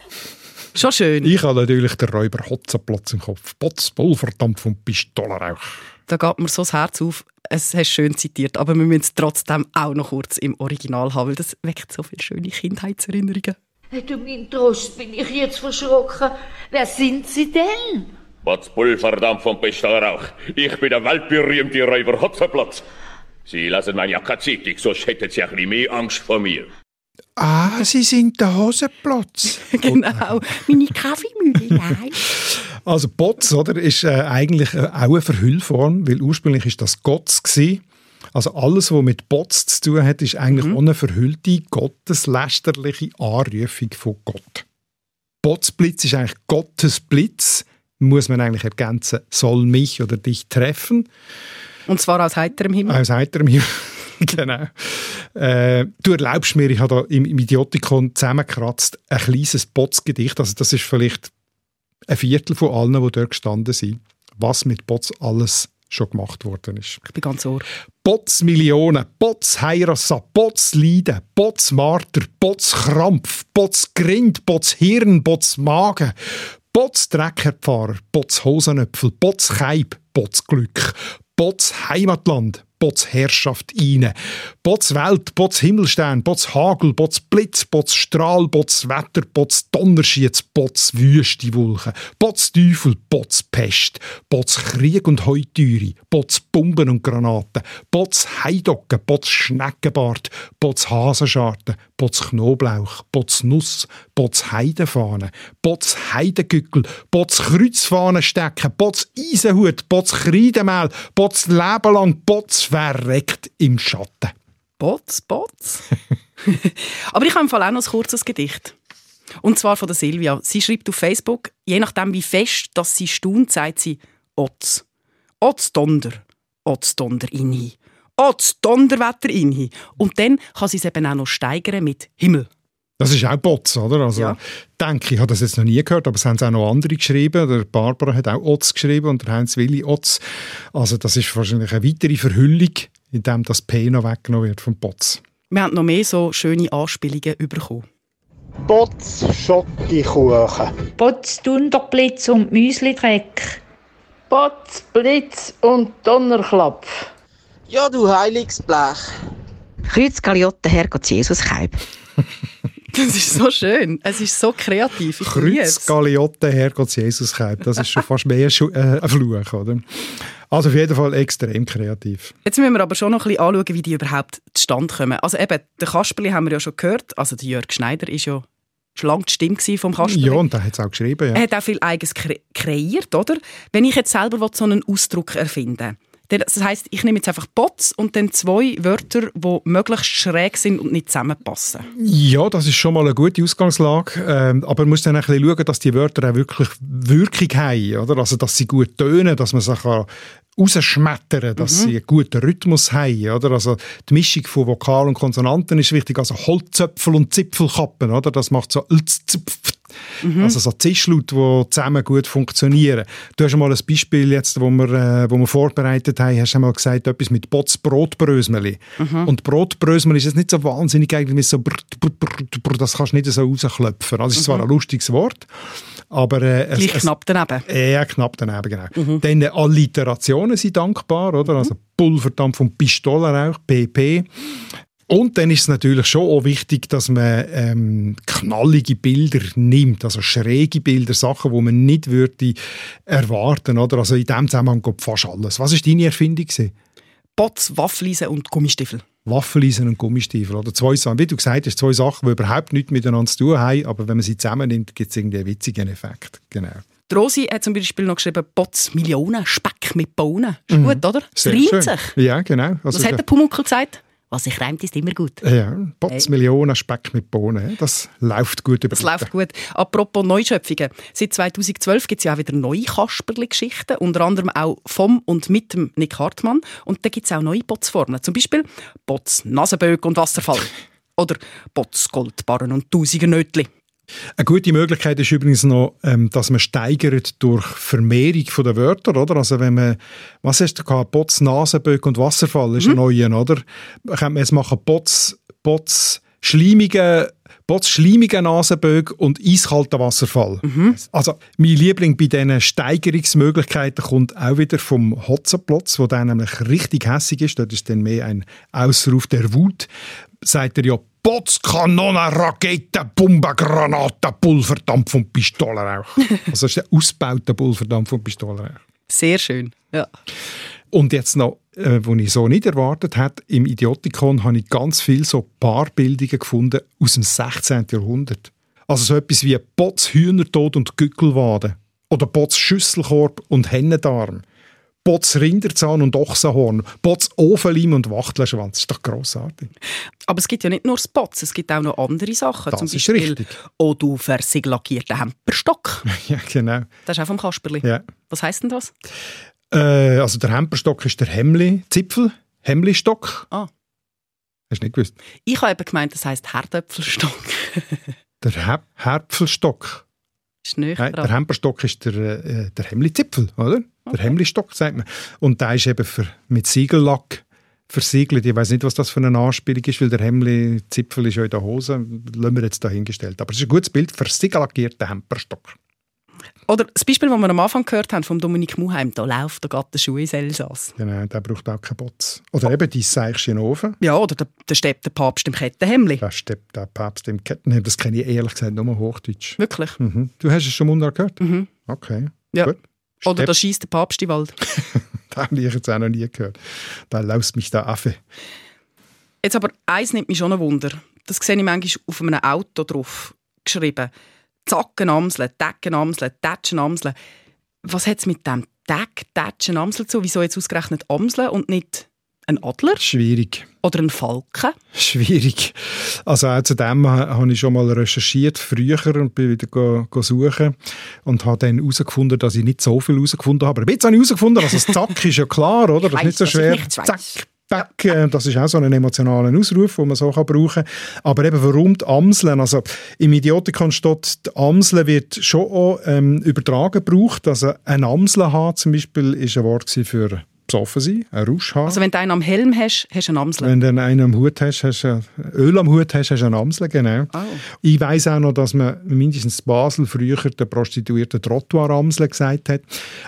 Schon schön. Ich habe natürlich den Räuber Hotzenplatz im Kopf. Potz, Pulverdampf und Pistolenrauch. Da geht mir so das Herz auf. Es hast schön zitiert, aber wir müssen es trotzdem auch noch kurz im Original haben, weil das weckt so viele schöne Kindheitserinnerungen. Du mein Trost, bin ich jetzt verschrocken. Wer sind Sie denn? Potz Pulverdampf und Pistolenrauch. Ich bin der weltberühmte Räuber Hotzenplatz. Sie lassen meine Jacke ziehen, sonst hätten Sie ein bisschen mehr Angst vor mir. Ah, Sie sind der Hosenplatz. [laughs] genau, meine Kaffeemühle, [laughs] nein. Also Potz, oder, ist äh, eigentlich äh, auch eine Verhüllform, weil ursprünglich ist das Gotts. Also alles, was mit Potz zu tun hat, ist eigentlich Mhm. eine verhüllte, gotteslästerliche Anrufung von Gott. Potzblitz ist eigentlich Gottes Blitz, muss man eigentlich ergänzen, soll mich oder dich treffen. Und zwar aus heiterem Himmel. Aus heiterem Himmel. [laughs] genau. Äh, du erlaubst mir, ich habe da im, im Idiotikon zusammengekratzt, ein kleines Potzgedicht. Also das ist vielleicht ein Viertel von allen, die dort gestanden sind, was mit Potz alles schon gemacht worden ist. Ich bin ganz ohr. Potz Millionen, Potz Heirassa, Potz Leiden, Potz Marter, Potz Krampf, Potz Grind, Potz Hirn, Potz Magen, Potz Dreckerpfarrer, Potz Hosenöpfel, Potz Keib, Potz Glück, Potz Heimatland, Potz Herrschaft eine, Potz Welt, Potz Himmelstern, Potz Hagel, Potz Blitz, Potz Strahl, Potz Wetter, Potz Donnerschiez, Potz Wüste Wolken, Potz Teufel, Potz Pest, Potz Krieg und Heutüre, Potz Bomben und Granaten, Potz Heidocken, Potz Schneckenbart, Potz Hasenscharten, Potz Knoblauch, Potz Nuss, Potz Heidenfahne, Potz Heidengückel, Potz Kreuzfahne stecken, Potz Eisenhut, Potz Kreidemehl, Potz Leben lang, Potz verreckt im Schatten. Potz, Potz. [laughs] Aber ich habe im Fall auch noch ein kurzes Gedicht. Und zwar von der Silvia. Sie schreibt auf Facebook, je nachdem wie fest, dass sie staunt, sagt sie Otz. Otz Donder. Otz Donder inhi. Otz Donderwetter inhi. Und dann kann sie es eben auch noch steigern mit Himmel. Das ist auch Botz, oder? Also, Ja. denke ich, habe das jetzt noch nie gehört, aber es haben auch noch andere geschrieben. Der Barbara hat auch Otz geschrieben und der Heinz Willi Otz. Also das ist wahrscheinlich eine weitere Verhüllung, indem das P noch weggenommen wird vom Botz. Wir haben noch mehr so schöne Anspielungen bekommen. Potz Schokokuchen. Potz Dunderblitz und Müslidreck. Potz, Blitz und Donnerklapp. Ja, du heiliges Blech. Kreuz Galiotte, Herrgott Jesus Keib. [laughs] [laughs] Das ist so schön. Es ist so kreativ. Ich Kreuz. Galiotte, Herrgott Jesus Keib. Das ist schon fast mehr äh, ein Fluch, oder? Also auf jeden Fall extrem kreativ. Jetzt müssen wir aber schon noch ein bisschen anschauen, wie die überhaupt zustande kommen. Also eben, den Kasperli haben wir ja schon gehört. Also der Jörg Schneider ist ja schon lange die Stimme vom Kasperli. Ja, und da hat es auch geschrieben, ja. Er hat auch viel Eigenes kre kreiert, oder? Wenn ich jetzt selber will, so einen Ausdruck erfinden will, das heisst, ich nehme jetzt einfach Bots und dann zwei Wörter, die möglichst schräg sind und nicht zusammenpassen. Ja, das ist schon mal eine gute Ausgangslage. Ähm, aber man muss dann ein bisschen schauen, dass die Wörter auch wirklich Wirkung haben. Oder? Also, dass sie gut tönen, dass man sie kann rausschmettern dass Mhm. sie einen guten Rhythmus haben. Oder? Also, die Mischung von Vokal und Konsonanten ist wichtig. Also Holzzöpfel und Zipfelkappen. Oder? Das macht so Mhm. Also so Zischlaute, die zusammen gut funktionieren. Du hast mal ein Beispiel, jetzt, wo, wir, äh, wo wir vorbereitet haben, hast du mal gesagt, etwas mit Bots Brotbrösmeli. Mhm. Und Brotbrösmeli ist jetzt nicht so wahnsinnig eigentlich so brr, brr, brr, das kannst du nicht so rausklopfen. Also es ist zwar Mhm. ein lustiges Wort, aber äh, es, Gleich knapp daneben. ja, knapp daneben, genau. Dann äh, Alliterationen sind dankbar, oder? Also Pulverdampf und Pistolenrauch, PP. Und dann ist es natürlich schon auch wichtig, dass man ähm, knallige Bilder nimmt, also schräge Bilder, Sachen, die man nicht würde erwarten oder? Also in dem Zusammenhang geht fast alles. Was war deine Erfindung? Gewesen? Bots, Waffeleisen und Gummistiefel. Waffeleisen und Gummistiefel. Oder zwei Sachen, wie du gesagt hast, zwei Sachen, die überhaupt nichts miteinander zu tun haben, aber wenn man sie zusammennimmt, gibt es irgendwie einen witzigen Effekt. Genau. Die Rosi hat zum Beispiel noch geschrieben, Bots, Millionen, Speck mit Bohnen. Ist Mhm. gut, oder? Es Sehr reimt schön. sich. Ja, genau. Also Was hat der Pumuckl gesagt? Was sich reimt, ist immer gut. Ja, Bots, Millionen, Speck mit Bohnen. Das läuft gut über Das läuft gut. Apropos Neuschöpfungen. Seit 2012 gibt es ja auch wieder neue Kasperli-Geschichten, unter anderem auch vom und mit dem Nick Hartmann. Und da gibt es auch neue Botsformen. Zum Beispiel Bots Nasenböck und Wasserfall. [laughs] Oder Bots Goldbarren und Tausiger Nötli. Eine gute Möglichkeit ist übrigens noch, ähm, dass man steigert durch Vermehrung der Wörter, oder? Also wenn man, was hast du gehabt? Bots, Nasenböck und Wasserfall ist ein neuer, oder? Könnte man jetzt machen Bots, Bots, schleimige, Bots, schleimige Nasenböck und eiskalter Wasserfall. Also mein Liebling bei diesen Steigerungsmöglichkeiten kommt auch wieder vom Hotzenplotz, wo der nämlich richtig hässig ist. Dort ist dann mehr ein Ausruf der Wut. Sagt er ja Bots, Kanonen, Raketen, Bomben, Granaten, Pulverdampf und Pistolenrauch. [laughs] also das ist der ausgebaute Pulverdampf und Pistolenrauch. Sehr schön. Ja. Und jetzt noch, äh, was ich so nicht erwartet hätte, im Idiotikon habe ich ganz viele so Paarbildungen gefunden aus dem 16. Jahrhundert. Also so etwas wie Bots Hühnertod und Gückelwade. Oder Bots Schüsselkorb und Hennendarm. Bots Rinderzahn und Ochsenhorn. Bots Ofenleim und Wachtelschwanz. Das ist doch grossartig. Aber es gibt ja nicht nur Spots, es gibt auch noch andere Sachen. Das Zum ist Beispiel richtig. «Oh, du versieglackierter Hemperstock». [laughs] ja, genau. Das ist auch vom Kasperli. Ja. Was heisst denn das? Äh, also der Hemperstock ist der Hemli-Zipfel. Hemlistock. Ah. Hast du nicht gewusst? Ich habe eben gemeint, das heisst Herdöpfelstock. [laughs] Der Hep Herpfelstock. ist nicht Nein, der Hemperstock ist der, äh, der Hemli-Zipfel, oder? Der Hemlistock, sagt man. Und der ist eben für, mit Siegellack versiegelt. Ich weiß nicht, was das für eine Anspielung ist, weil der Hemli-Zipfel ist ja in der Hose. Lassen wir jetzt dahingestellt. Aber es ist ein gutes Bild für siegellackierten Hemperstock. Oder das Beispiel, das wir am Anfang gehört haben, von Dominik Muheim, da läuft der Gatte Schuh ins Elsass. Genau, der braucht auch keinen Bots. Oder eben die Seichchen Ofen. Ja, oder der, der steppt der Papst im Kettenhemli. Der steppt der Papst im Kettenhemd. Das kenne ich ehrlich gesagt nur Hochdeutsch. Wirklich? Mhm. Du hast es schon munter gehört? Mhm. Okay. Ja. Gut. Oder da schießt der Papst den Wald. [laughs] Das habe ich jetzt auch noch nie gehört. Da laust mich der Affe. Jetzt aber eins nimmt mich schon ein Wunder. Das sehe ich manchmal auf einem Auto drauf geschrieben. Zacken Amseln, Decken Amseln, Tätschen Amseln. Was hat es mit dem Deck, Tätschen Amseln zu? Wieso jetzt ausgerechnet Amseln und nicht ein Adler? Schwierig. Oder ein Falken? Schwierig. Also auch zu dem ha- habe ich schon mal recherchiert, früher, und bin wieder go, go suchen und habe dann herausgefunden, dass ich nicht so viel herausgefunden habe. Aber jetzt habe ich herausgefunden, also das Zack ist ja klar, oder? Das ist nicht so schwer. Zack, Back, äh, das ist auch so ein emotionaler Ausruf, den man so kann brauchen kann. Aber eben, warum die Amseln? Also im Idiotikon steht, die Amseln wird schon auch ähm, übertragen gebraucht. Also ein Amsel haben zum Beispiel ist ein Wort für besoffen sein, ein Rausch haben. Also wenn du einen am Helm hast, hast du einen Amsel. Wenn du einen am Hut hast, hast du ein- Öl am Hut hast, hast du einen Amsel, genau. Oh. Ich weiss auch noch, dass man mindestens in Basel früher den Prostituierten Trottoir-Amsel gesagt hat.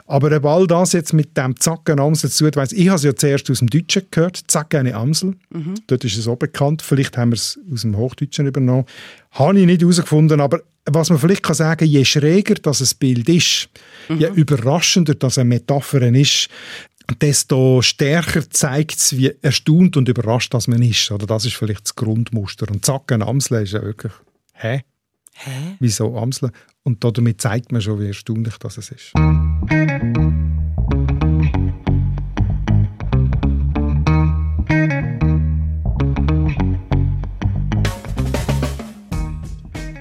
Aber ob all das jetzt mit dem Zacken Amsel zu tun weiss, ich habe es ja zuerst aus dem Deutschen gehört, Zacken eine Amsel. Mhm. Dort ist es auch bekannt. Vielleicht haben wir es aus dem Hochdeutschen übernommen. Habe ich nicht herausgefunden, aber was man vielleicht kann sagen, je schräger das ein Bild ist, je überraschender das eine Metapher ist, desto stärker zeigt es, wie erstaunt und überrascht das man ist. Oder das ist vielleicht das Grundmuster. Und zack, ein Amsel ist ja wirklich, hä? Hä? Wieso Amsel? Und damit zeigt man schon, wie erstaunlich das es ist.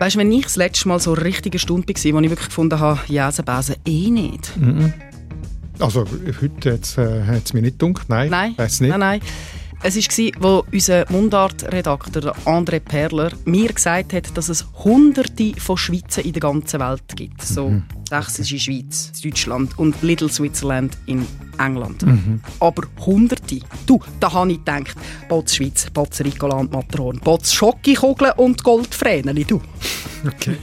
Weißt du, wenn ich das letzte Mal so richtig Stunde war, wo ich wirklich gefunden habe, Jäsenbesen eh nicht. Mhm. Also heute hat es äh, mir nicht gedacht. Nein, Nein, weiss nicht. nein, nein. Es war, wo unser Mundart-Redakteur André Perler mir gesagt hat, dass es hunderte von Schweizer in der ganzen Welt gibt. So Mhm. Sächsische Schweiz, Deutschland und Little Switzerland in England. Mhm. Aber hunderte. Du, da habe ich gedacht, Bots Schweiz, Bots Ricoland Matron, Bots Schockikugeln und Goldfrähneli, du. Okay.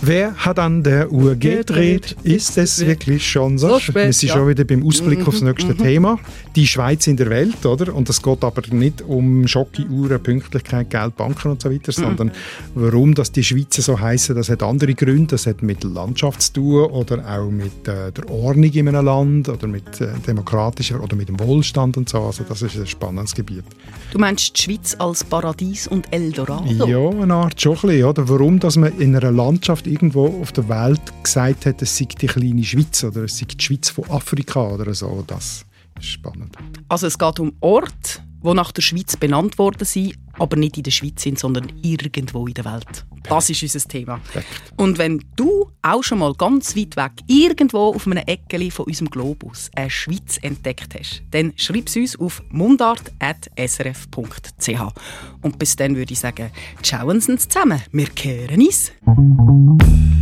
Wer hat an der Uhr gedreht? Ist es wirklich schon so? So spät, Wir sind ja. schon wieder beim Ausblick aufs Mhm, nächste mhm. Thema. Die Schweiz in der Welt, oder? Und es geht aber nicht um Schocke, Uhren, Pünktlichkeit, Geld, Banken und so weiter, Mhm. sondern warum dass die Schweizer so heißen, das hat andere Gründe. Das hat mit Landschaft zu tun oder auch mit äh, der Ordnung in einem Land oder mit äh, demokratischer oder mit dem Wohlstand und so. Also das ist ein spannendes Gebiet. Du meinst die Schweiz als Paradies und Eldorado? Ja, eine Art schon ein bisschen, oder? Warum, dass man in einer Landschaft irgendwo auf der Welt gesagt hat, es sei die kleine Schweiz oder es sei die Schweiz von Afrika oder so, das ist spannend. Also es geht um Orte, die nach der Schweiz benannt worden sind, aber nicht in der Schweiz sind, sondern irgendwo in der Welt. Das ist unser Thema. Und wenn du auch schon mal ganz weit weg, irgendwo auf einem Eckeli von unserem Globus, eine Schweiz entdeckt hast, dann schreib es uns auf mundart.srf.ch. Und bis dann würde ich sagen, schauen Sie uns zusammen. Wir kehren uns.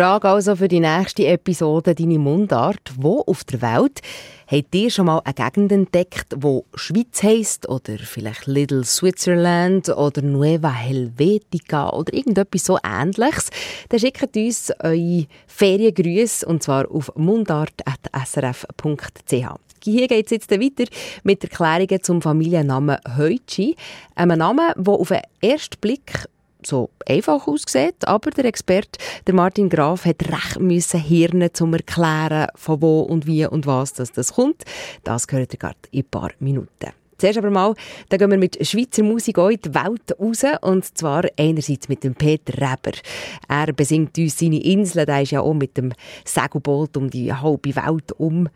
Frage also für die nächste Episode «Deine Mundart». Wo auf der Welt habt ihr schon mal eine Gegend entdeckt, wo Schweiz heisst oder vielleicht Little Switzerland oder Nueva Helvetica oder irgendetwas so Ähnliches? Dann schickt uns eure Feriengrüße und zwar auf mundart.srf.ch. Hier geht es jetzt weiter mit Erklärungen zum Familiennamen Heutschi. Einem Namen, der auf den ersten Blick so einfach aussieht, aber der Experte, der Martin Graf, hat recht müssen hirnen zum erklären, von wo und wie und was das, das kommt. Das gehört ihr gerade in ein paar Minuten. Zuerst aber mal, da gehen wir mit Schweizer Musik auch in die Welt raus, und zwar einerseits mit dem Peter Reber. Er besingt uns seine Inseln, der ist ja auch mit dem Segelboot um die halbe Welt um.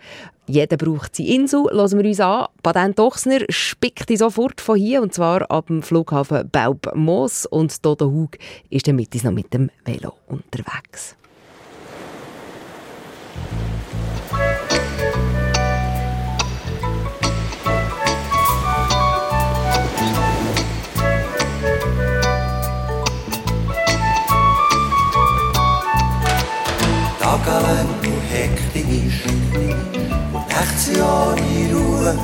Jeder braucht seine Insel, hören wir uns an. Patent Ochsner spickt die sofort von hier, und zwar ab dem Flughafen Baub-Moos, und Dodo Hug ist dann mit uns noch mit dem Velo unterwegs. Tagelang nur hektisch und nachts ja in Ruhe.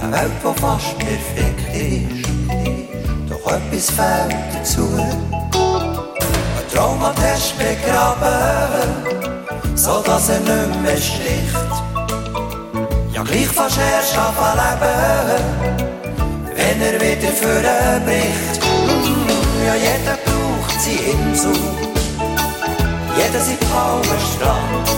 Eine Welt, die fast perfekt ist, doch etwas fehlt dazu. Ein Traum hat erst begraben, so dass er nicht mehr sticht. Ja, gleich fast erst anfangen leben, wenn er wieder vorbricht. Ja, jeder braucht seine Insel. Jeder sieht kalmen Strand.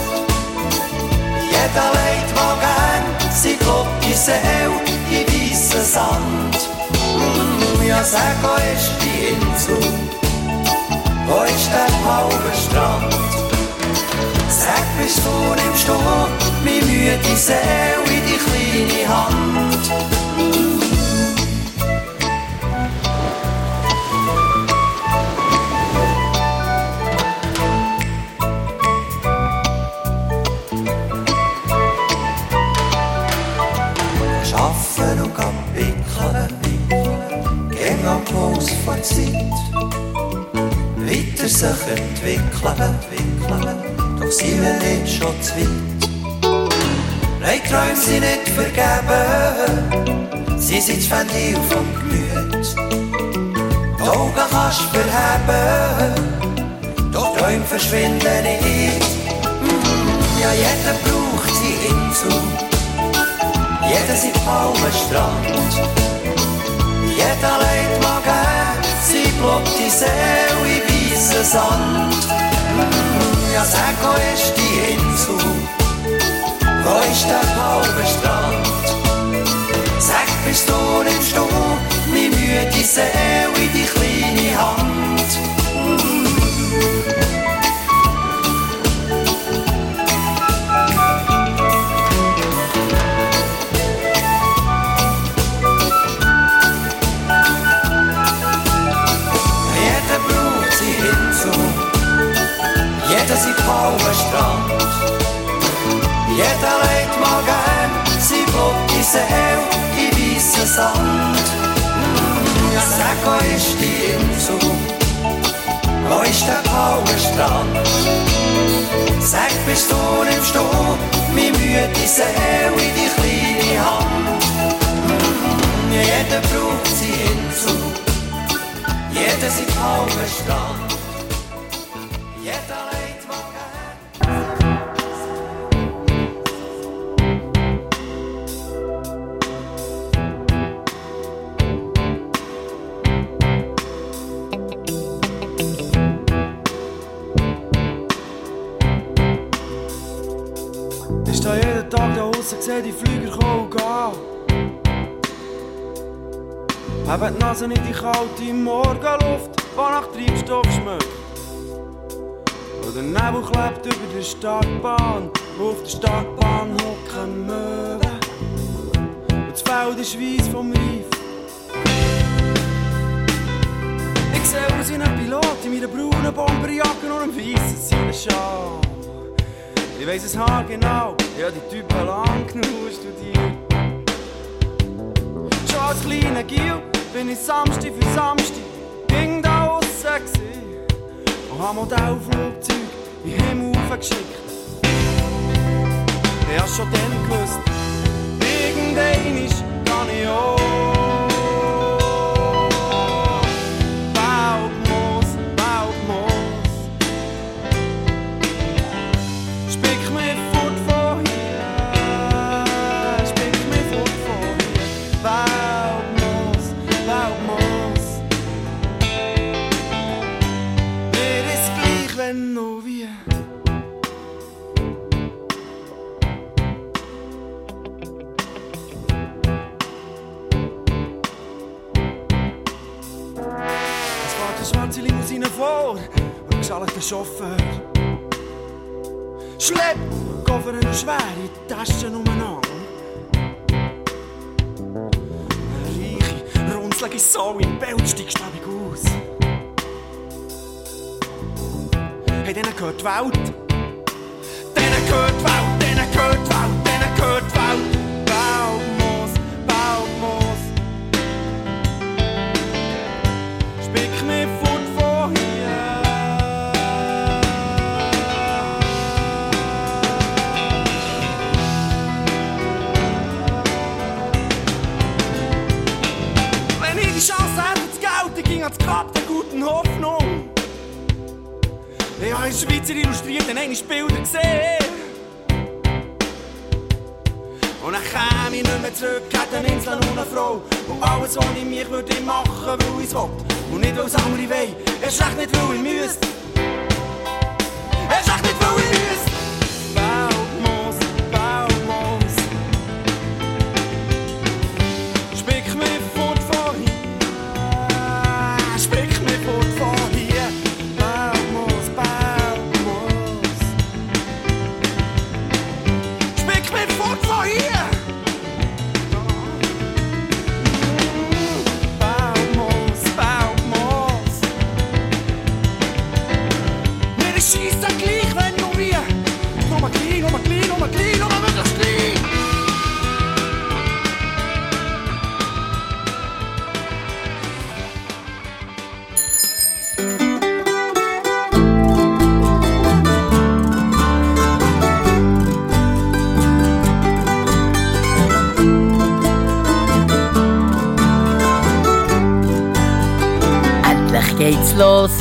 Jeder legt mal gern sein flotte Seele in weissen Sand. Mm, ja, sag, wo ist die Insel? Wo ist der blaue Strand? Sag, bist du nimmst du meine müde Seele in die kleine Hand? Zeit. Weiter sich entwickeln, doch sie will jetzt schon zu weit. Nein, Träume sind nicht vergeben, sie sind das Ventil vom Gemüt. Die Augen kannst du verheben, doch Träume verschwinden nicht. Ja, jeder braucht seine Insel. Jeder sieht blauen Strand. Jeder legt mal gern sein blotte Seele in weissen Sand. Mm, Ja, sag, wo ist die Insel? Wo ist der blaue Strand? Sag, bist du, nimmst du meine müde Seele in die kleine Hand? Wo ist die Insel? Wo ist der blaue Strand? Sag, bist du nimmst du meine müde Seele in die kleine Hand? Mm, jeder braucht seine Insel, jeder sein blauer sehe die Flüger kommen und gehen. Haben die Nase in die kalte Morgenluft, die nach Treibstoff schmeckt. Und der Nebel klebt über der Startbahn, wo auf der Startbahn hocken Möwen. Und das Feld ist weiss vom Reif. Ich sehe aus wie ein Pilot in meiner braunen Bomberjacke und einem weißen Seidenschal. Ich weiss es haargenau, ich hab die Typen lang genug studiert. Schon als kleiner Gil bin ich Samstag für Samstag ging da aussen gsi und hab Modellflugzeug in den Himmel hochgeschickt. Ich hab schon dann gewusst, irgendein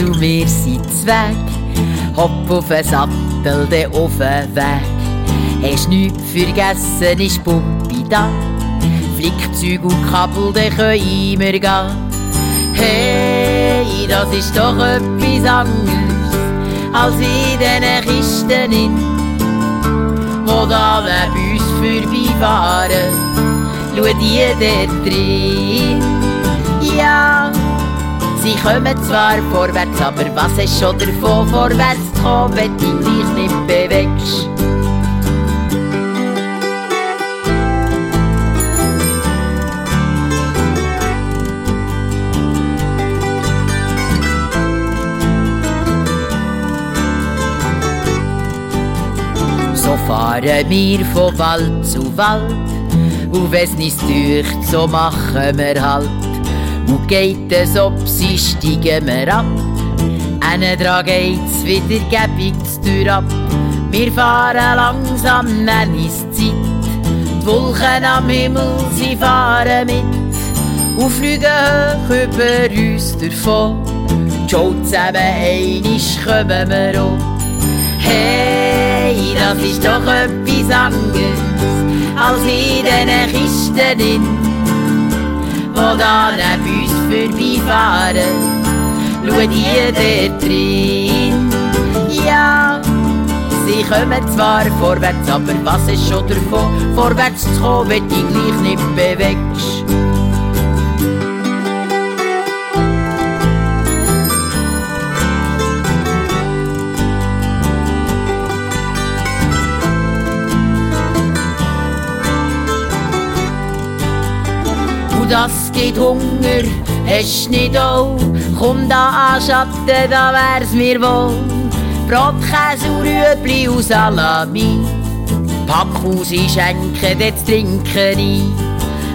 und wir sind weg. Hopp auf den Sattel, dann auf den Weg. Hast nichts vergessen, ist Pumpi da. Flickzeug und Kabel, dann können wir gehen. Hey, das ist doch etwas anderes als in diesen Kisten, in, wo da bei uns vorbeifahren. Schau die dort drin. Sie kommen zwar vorwärts, aber was ist schon davon, vorwärts zu kommen, wenn du dich nicht bewegst? So fahren wir von Wald zu Wald, und wenn's nicht deucht, so machen wir halt. Und geht es ob sie steigen wir ab. Einen dran geht's wieder gebig die Tür ab. Wir fahren langsam, nenn is Zeit. Die Wolken am Himmel, sie fahren mit. Und fliegen hoch über uns davon. Schon zusammen einisch kommen wir um. Hey, das ist doch etwas anderes als in diesen Kisten in, wo da neben uns vorbeifahren. Schau die dort drin. Ja, sie kommen zwar vorwärts, aber was ist schon davon? Vorwärts zu kommen, wenn du dich gleich nicht bewegst. Das gibt Hunger, hast nicht auch. Komm da an Schatten, da wär's mir wohl. Brotkäse und Rüebli und Salami. Pack ich schenke, jetzt trinke ich.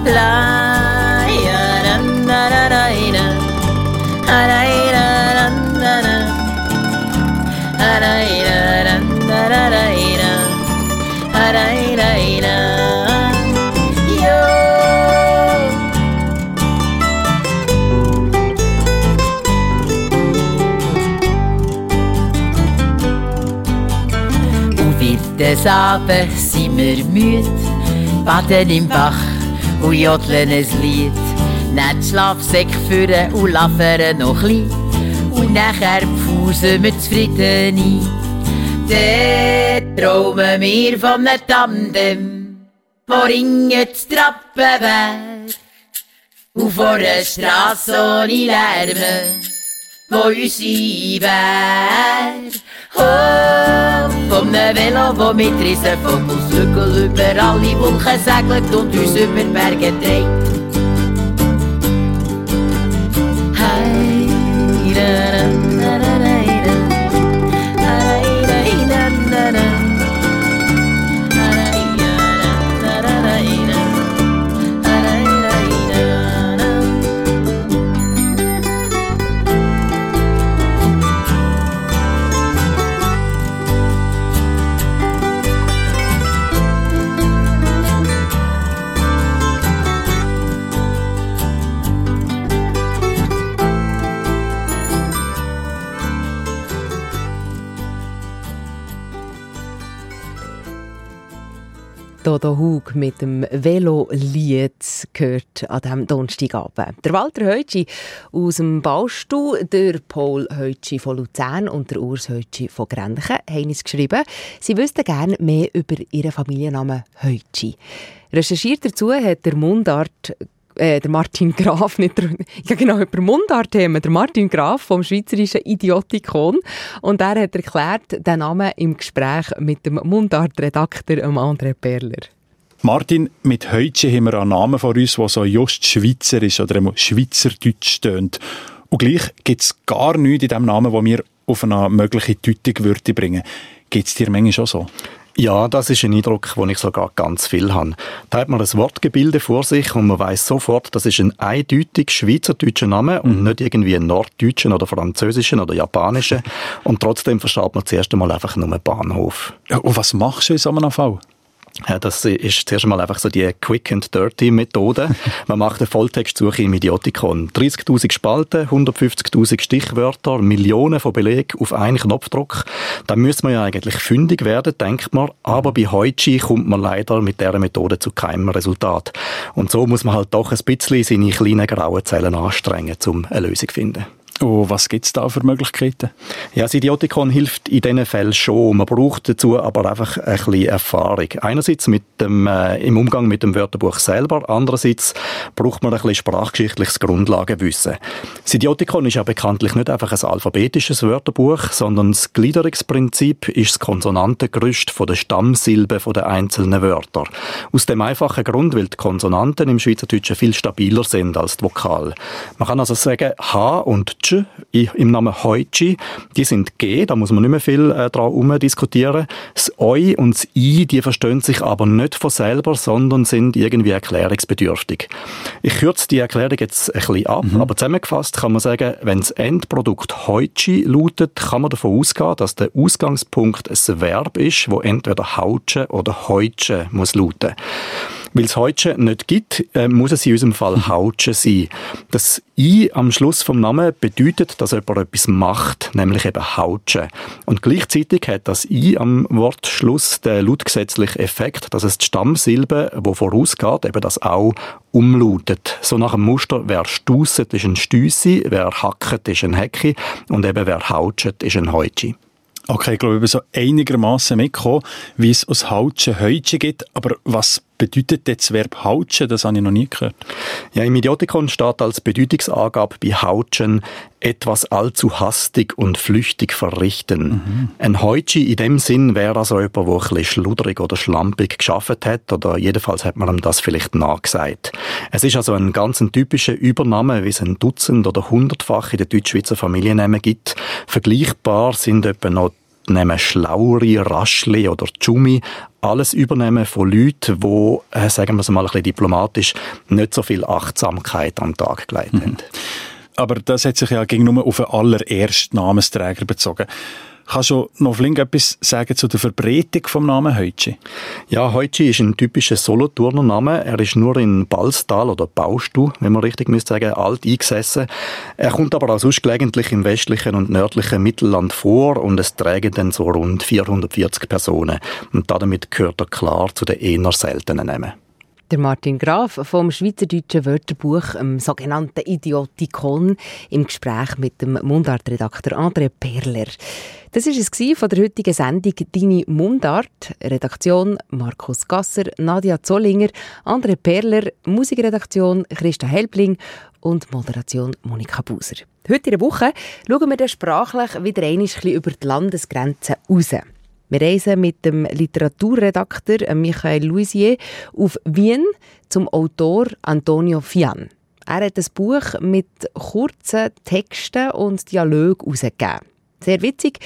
La, ja, na, na, na, na, na. Na, na, na, na, na, na. Na, na, na, na, na, na, na, na. Na, na, wird des Abends sind wir müde, baden im Bach und jodeln ein Lied. Nehmen die Schlafsäcke führen und laufen noch ein Und nachher pfusen wir zufrieden ein. Dann träumen wir von einem Tandem, wo ringen die Trappen weg. Und vor einer Strasse ohne Lärme, wo unsere wär. Einem Velo, wo mit riesen Vogelshügel über alle Wolken segelt und uns über Berge dreht. Hey, Dodo Hug mit dem Velo-Lied gehört an diesem Donnerstagabend. Der Walter Heutschi aus dem Baustuhl, der Paul Heutschi von Luzern und der Urs Heutschi von Grenchen haben uns geschrieben, sie wüssten gerne mehr über ihren Familiennamen Heutschi. Recherchiert dazu hat der Mundart äh, der Martin Graf, nicht der, [laughs] ja genau, über Mundart-Themen, der Martin Graf vom Schweizerischen Idiotikon. Und er hat erklärt, den Namen im Gespräch mit dem Mundart-Redakteur André Perler. Martin, mit Heutsche haben wir einen Namen von uns, der so just schweizerisch oder schweizerdeutsch tönt. Und gleich gibt es gar nichts in diesem Namen, wo mir auf eine mögliche Deutung würde bringen. Geht es dir manchmal schon so? Ja, das ist ein Eindruck, den ich sogar ganz viel habe. Da hat man ein Wortgebilde vor sich und man weiß sofort, das ist ein eindeutig schweizerdeutscher Name und nicht irgendwie ein norddeutschen oder französischen oder japanischen. Und trotzdem versteht man zuerst einmal einfach nur Bahnhof. Ja, und was machst du in so einem Fall? Ja, das ist zuerst einmal einfach so die Quick and Dirty Methode. [laughs] Man macht eine Volltextsuche im Idiotikon. 30.000 Spalten, 150.000 Stichwörter, Millionen von Belegen auf einen Knopfdruck. Da müsste man ja eigentlich fündig werden, denkt man. Aber bei Heutschi kommt man leider mit dieser Methode zu keinem Resultat. Und so muss man halt doch ein bisschen seine kleinen grauen Zellen anstrengen, um eine Lösung zu finden. Oh, was gibt es da für Möglichkeiten? Ja, das Idiotikon hilft in diesen Fällen schon. Man braucht dazu aber einfach ein bisschen Erfahrung. Einerseits mit dem, äh, im Umgang mit dem Wörterbuch selber, andererseits braucht man ein bisschen sprachgeschichtliches Grundlagenwissen. Das Idiotikon ist ja bekanntlich nicht einfach ein alphabetisches Wörterbuch, sondern das Gliederungsprinzip ist das Konsonantengerüst von der Stammsilben von den einzelnen Wörter. Aus dem einfachen Grund, weil die Konsonanten im Schweizerdeutschen viel stabiler sind als die Vokal. Man kann also sagen, H und Heutsche im Namen Heutschi. Die sind G, da muss man nicht mehr viel äh, dran diskutieren. Das Eu und das I, die verstehen sich aber nicht von selber, sondern sind irgendwie erklärungsbedürftig. Ich kürze die Erklärung jetzt ein bisschen ab, mhm. aber zusammengefasst kann man sagen, wenn das Endprodukt Heutschi lautet, kann man davon ausgehen, dass der Ausgangspunkt ein Verb ist, wo entweder Hautsche oder Heutsche muss lauten. Weil es heute nicht gibt, äh, muss es in unserem Fall Hautsche sein. Das I am Schluss vom Namen bedeutet, dass jemand etwas macht, nämlich eben Hautsche. Und gleichzeitig hat das I am Wortschluss den lautgesetzlichen Effekt, dass es die Stammsilbe, wo vorausgeht, eben das Au umlautet. So nach dem Muster, wer stusset, ist ein Stüssi, wer hacket, ist ein Hecki und eben wer hautschet, ist ein Heutschi. Okay, ich glaube, ich bin so einigermaßen mitgekommen, wie es aus Hautschen Heutschen gibt. Aber was bedeutet das Verb Hautschen? Das habe ich noch nie gehört. Ja, im Idiotikon steht als Bedeutungsangabe bei Hautschen etwas allzu hastig und flüchtig verrichten. Mhm. Ein Heutschi in dem Sinn wäre also jemand, der ein bisschen schludrig oder schlampig geschafft hat, oder jedenfalls hat man ihm das vielleicht nachgesagt. Es ist also ein ganz typischer Übername, wie es ein Dutzend oder hundertfach in den Deutschschweizer Familiennamen gibt. Vergleichbar sind etwa noch nehmen Schlauri, Raschli oder Tschumi, alles übernehmen von Leuten, die, äh, sagen wir es mal ein bisschen diplomatisch, nicht so viel Achtsamkeit am Tag gelegt mhm. haben. Aber das hat sich ja gegen nur auf den allerersten Namensträger bezogen. Kannst du noch flink etwas sagen zu der Verbreitung vom Namen Heutschi? Ja, Heutschi ist ein typischer Solothurner Name. Er ist nur in Balstal oder Baustu, wenn man richtig müsste sagen, alt eingesessen. Er kommt aber auch sonst gelegentlich im westlichen und nördlichen Mittelland vor und es tragen dann so rund 440 Personen. Und damit gehört er klar zu den eher seltenen Namen. Der Martin Graf vom Schweizerdeutschen Wörterbuch, dem sogenannten Idiotikon, im Gespräch mit dem Mundartredakteur André Perler. Das war es von der heutigen Sendung «Deine Mundart». Redaktion Markus Gasser, Nadia Zollinger, André Perler, Musikredaktion Christa Helbling und Moderation Monika Buser. Heute in der Woche schauen wir dann sprachlich wieder ein bisschen über die Landesgrenzen raus. Wir reisen mit dem Literaturredakteur Michael Louisier auf Wien zum Autor Antonio Fian. Er hat ein Buch mit kurzen Texten und Dialogen herausgegeben. Sehr witzig,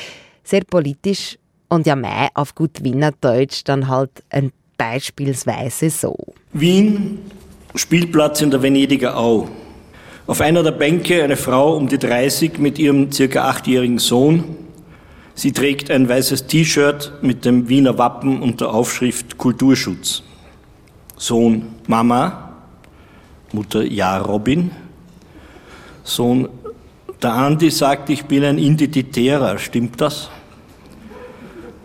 sehr politisch und ja mehr auf gut Wiener Deutsch dann halt ein beispielsweise so. Wien, Spielplatz in der Venediger Au. Auf einer der Bänke eine Frau um die 30 mit ihrem circa achtjährigen Sohn, Sie trägt ein weißes T-Shirt mit dem Wiener Wappen und der Aufschrift Kulturschutz. Sohn Mama, Mutter Ja Robin. Sohn der Andi sagt, ich bin ein Identitärer. Stimmt das?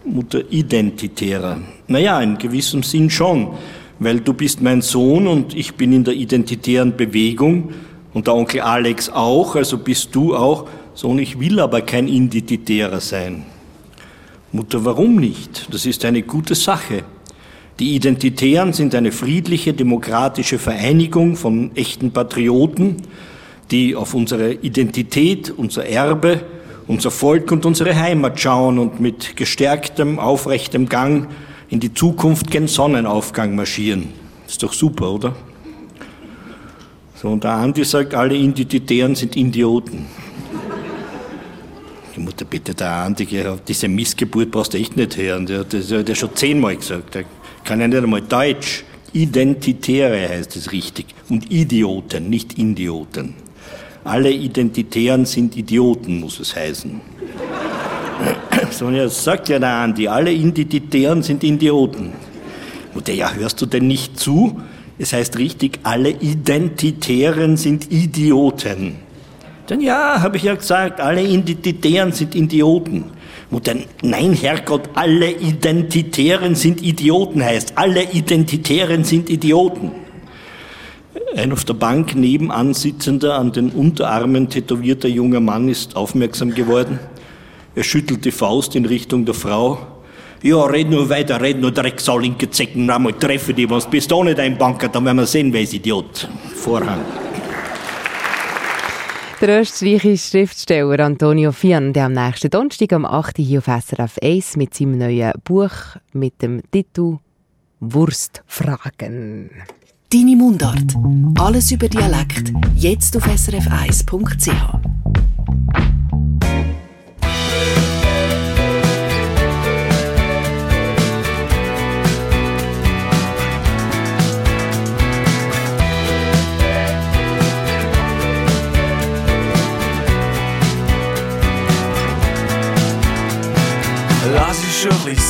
Mutter Identitärer. Naja, in gewissem Sinn schon, weil du bist mein Sohn und ich bin in der identitären Bewegung und der Onkel Alex auch, also bist du auch Sohn, ich will aber kein Identitärer sein. Mutter, warum nicht? Das ist eine gute Sache. Die Identitären sind eine friedliche, demokratische Vereinigung von echten Patrioten, die auf unsere Identität, unser Erbe, unser Volk und unsere Heimat schauen und mit gestärktem, aufrechtem Gang in die Zukunft gen Sonnenaufgang marschieren. Ist doch super, oder? So, und der Andi sagt, alle Identitären sind Idioten. Die Mutter, bitte, der Andi, diese Missgeburt brauchst du echt nicht hören. Der, der hat schon zehnmal gesagt. Der kann ja nicht einmal Deutsch. Identitäre heißt es richtig. Und Idioten, nicht Idioten. Alle Identitären sind Idioten, muss es heißen. [laughs] So, ja, sagt ja der Andi, alle Identitären sind Idioten. Mutter, ja, hörst du denn nicht zu? Es heißt richtig, alle Identitären sind Idioten. Dann ja, habe ich ja gesagt, alle Identitären sind Idioten. Mutter, nein, Herrgott, alle Identitären sind Idioten heißt. Alle Identitären sind Idioten. Ein auf der Bank nebenan sitzender, an den Unterarmen tätowierter junger Mann ist aufmerksam geworden. Er schüttelt die Faust in Richtung der Frau. Ja, red nur weiter, red nur Drecksau, linke Zecken, einmal treffe die, was bist du nicht ein Banker, dann werden wir sehen, wer ist Idiot. Vorhang. Der österreichische Schriftsteller Antonio Fian, der am nächsten Donnerstag am 8. hier auf SRF 1 mit seinem neuen Buch mit dem Titel Wurstfragen. Deine Mundart. Alles über Dialekt. Jetzt auf srf1.ch.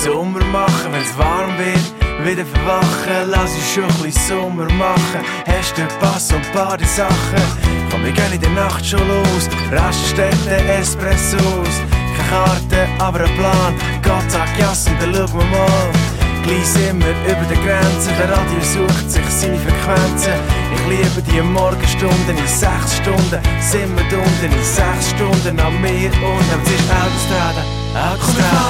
Sommer machen, wenn's warm wird. Wieder verwachen, lass uns schon ein bisschen Sommer machen. Hast du Pass und Badesachen? Komm, wir gehen in der Nacht schon los. Raststätte, Espressos. Keine Karte, aber ein Plan. Gott sagt Jas und dann schauen wir mal. Gleich sind wir über der Grenze, der Radio sucht sich seine Frequenzen. Ich liebe die Morgenstunden, in sechs Stunden sind wir unten, in sechs Stunden am Meer unten. Es ist Autostrade, Autostrade.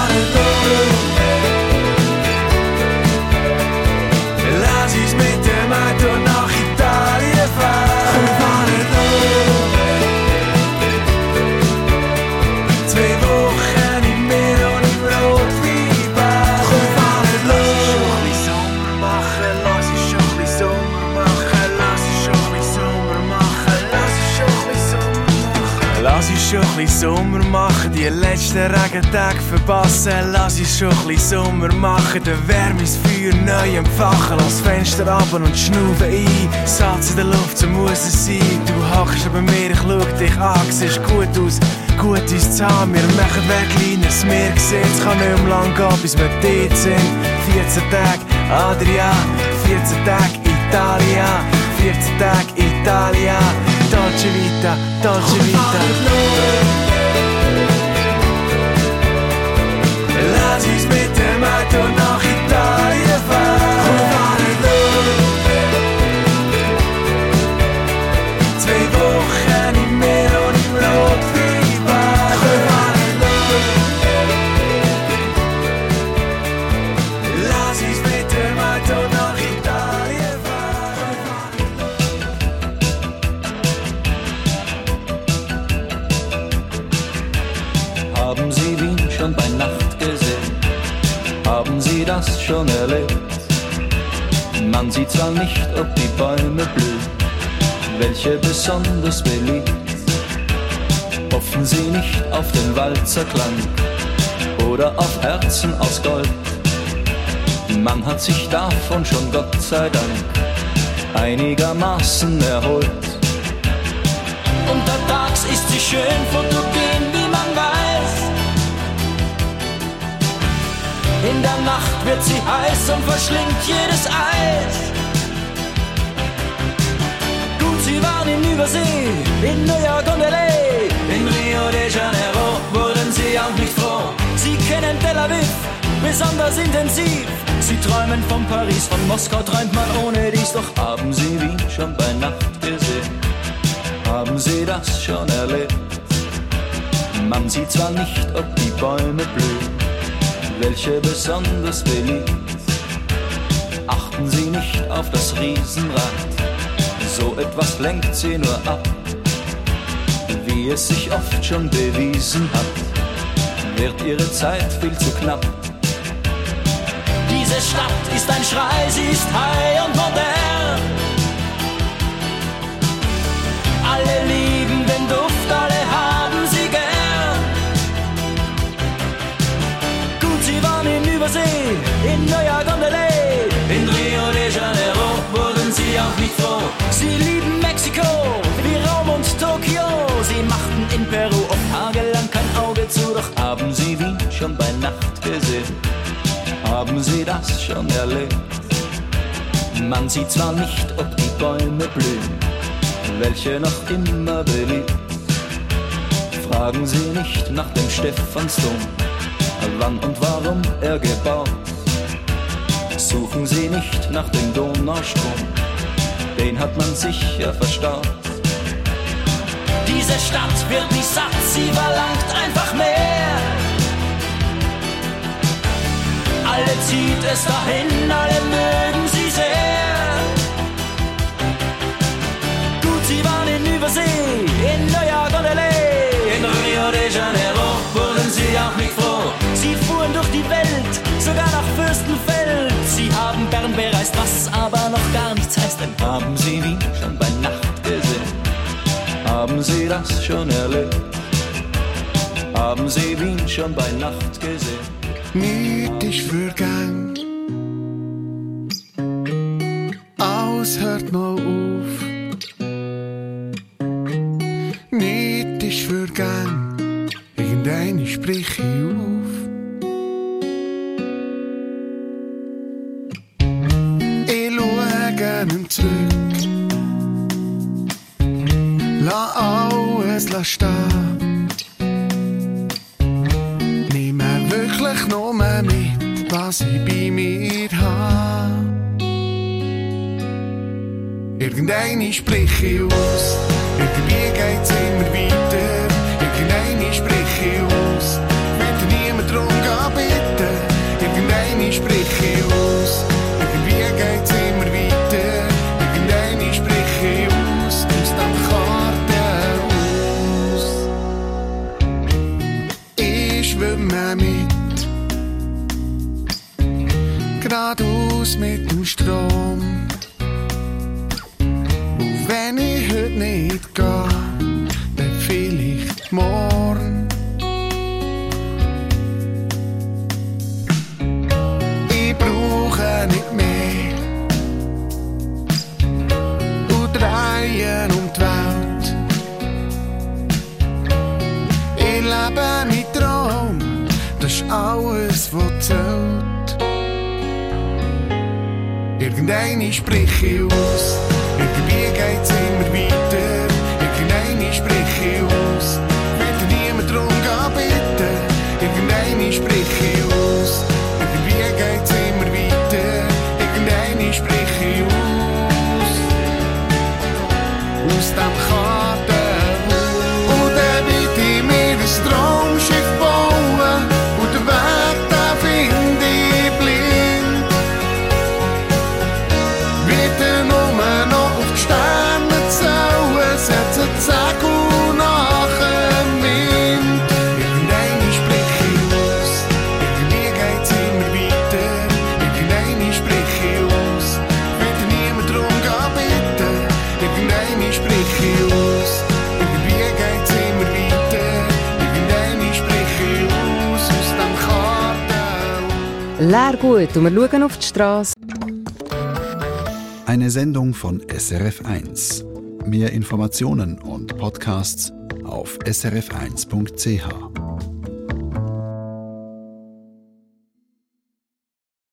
Sommer machen. Die letzten Regentage verpassen. Lass uns schon ein Sommer machen. Der Wärme ins Feuer neu entfachen. Lass Fenster ab und schnaufen ein. Salz in der Luft, so muss es sein. Du hackst bei mir, ich schau dich an. Siehst gut aus, gut zu haben. Wir machen weg, kleines Meer gesehen. Es kann nicht mehr lang gehen, bis wir dort sind. 14 Tage Adria, 14 Tage Italia, 14 Tage Italia. Dolce Vita, Dolce Vita. Uns mit dem Auto nach Italien fahren. Das schon erlebt? Man sieht zwar nicht, ob die Bäume blühen, welche besonders beliebt. Hoffen Sie nicht auf den Walzerklang oder auf Herzen aus Gold. Man hat sich davon schon Gott sei Dank einigermaßen erholt. Untertags ist sie schön fotogen, In der Nacht wird sie heiß und verschlingt jedes Eis. Gut, sie waren in Übersee, in New York und L.A. In Rio de Janeiro wurden sie auch nicht froh. Sie kennen Tel Aviv besonders intensiv. Sie träumen von Paris, von Moskau träumt man ohne dies. Doch haben Sie Wien schon bei Nacht gesehen? Haben Sie das schon erlebt? Man sieht zwar nicht, ob die Bäume blühen, welche besonders beliebt. Achten Sie nicht auf das Riesenrad, so etwas lenkt Sie nur ab. Wie es sich oft schon bewiesen hat, wird Ihre Zeit viel zu knapp. Diese Stadt ist ein Schrei, sie ist high und modern. Alle lieben Übersee, in und L.A. In Rio de Janeiro wurden sie auch nicht froh. Sie lieben Mexiko, wie Rom und Tokio. Sie machten in Peru oft tagelang kein Auge zu, doch Haben Sie Wien schon bei Nacht gesehen? Haben Sie das schon erlebt? Man sieht zwar nicht, ob die Bäume blühen, welche noch immer beliebt. Fragen Sie nicht nach dem Stephansdom, wann und warum er gebaut. Suchen Sie nicht nach dem Donaustrom, den hat man sicher verstaut. Diese Stadt wird nicht satt, sie verlangt einfach mehr. Alle zieht es dahin, alle mögen sie sehr. Aber noch gar nichts heißt, denn Haben Sie Wien schon bei Nacht gesehen? Haben Sie das schon erlebt? Haben Sie Wien schon bei Nacht gesehen? Ist vergangen. Alles hört mal auf. Sprich ich aus, irgendwie geht's immer weiter. Irgendeine sprich ich aus, wird niemand drum gehen bitten. Irgendeine sprich ich aus, irgendwie geht's immer weiter. Irgendeine sprich ich aus, aus dem Kartenhaus. Ich schwimme mit, geradeaus mit dem Strom. Heute nicht gehe, dann vielleicht morgen. Ich brauche nicht mehr und drehen um die Welt. Ich lebe mein Traum, das ist alles, was zählt. Irgendeine sprich ich aus, irgendwie geht's Kartenhaus. Leer gut und wir schauen auf die Straße. Eine Sendung von SRF1. Mehr Informationen und Podcasts auf srf1.ch.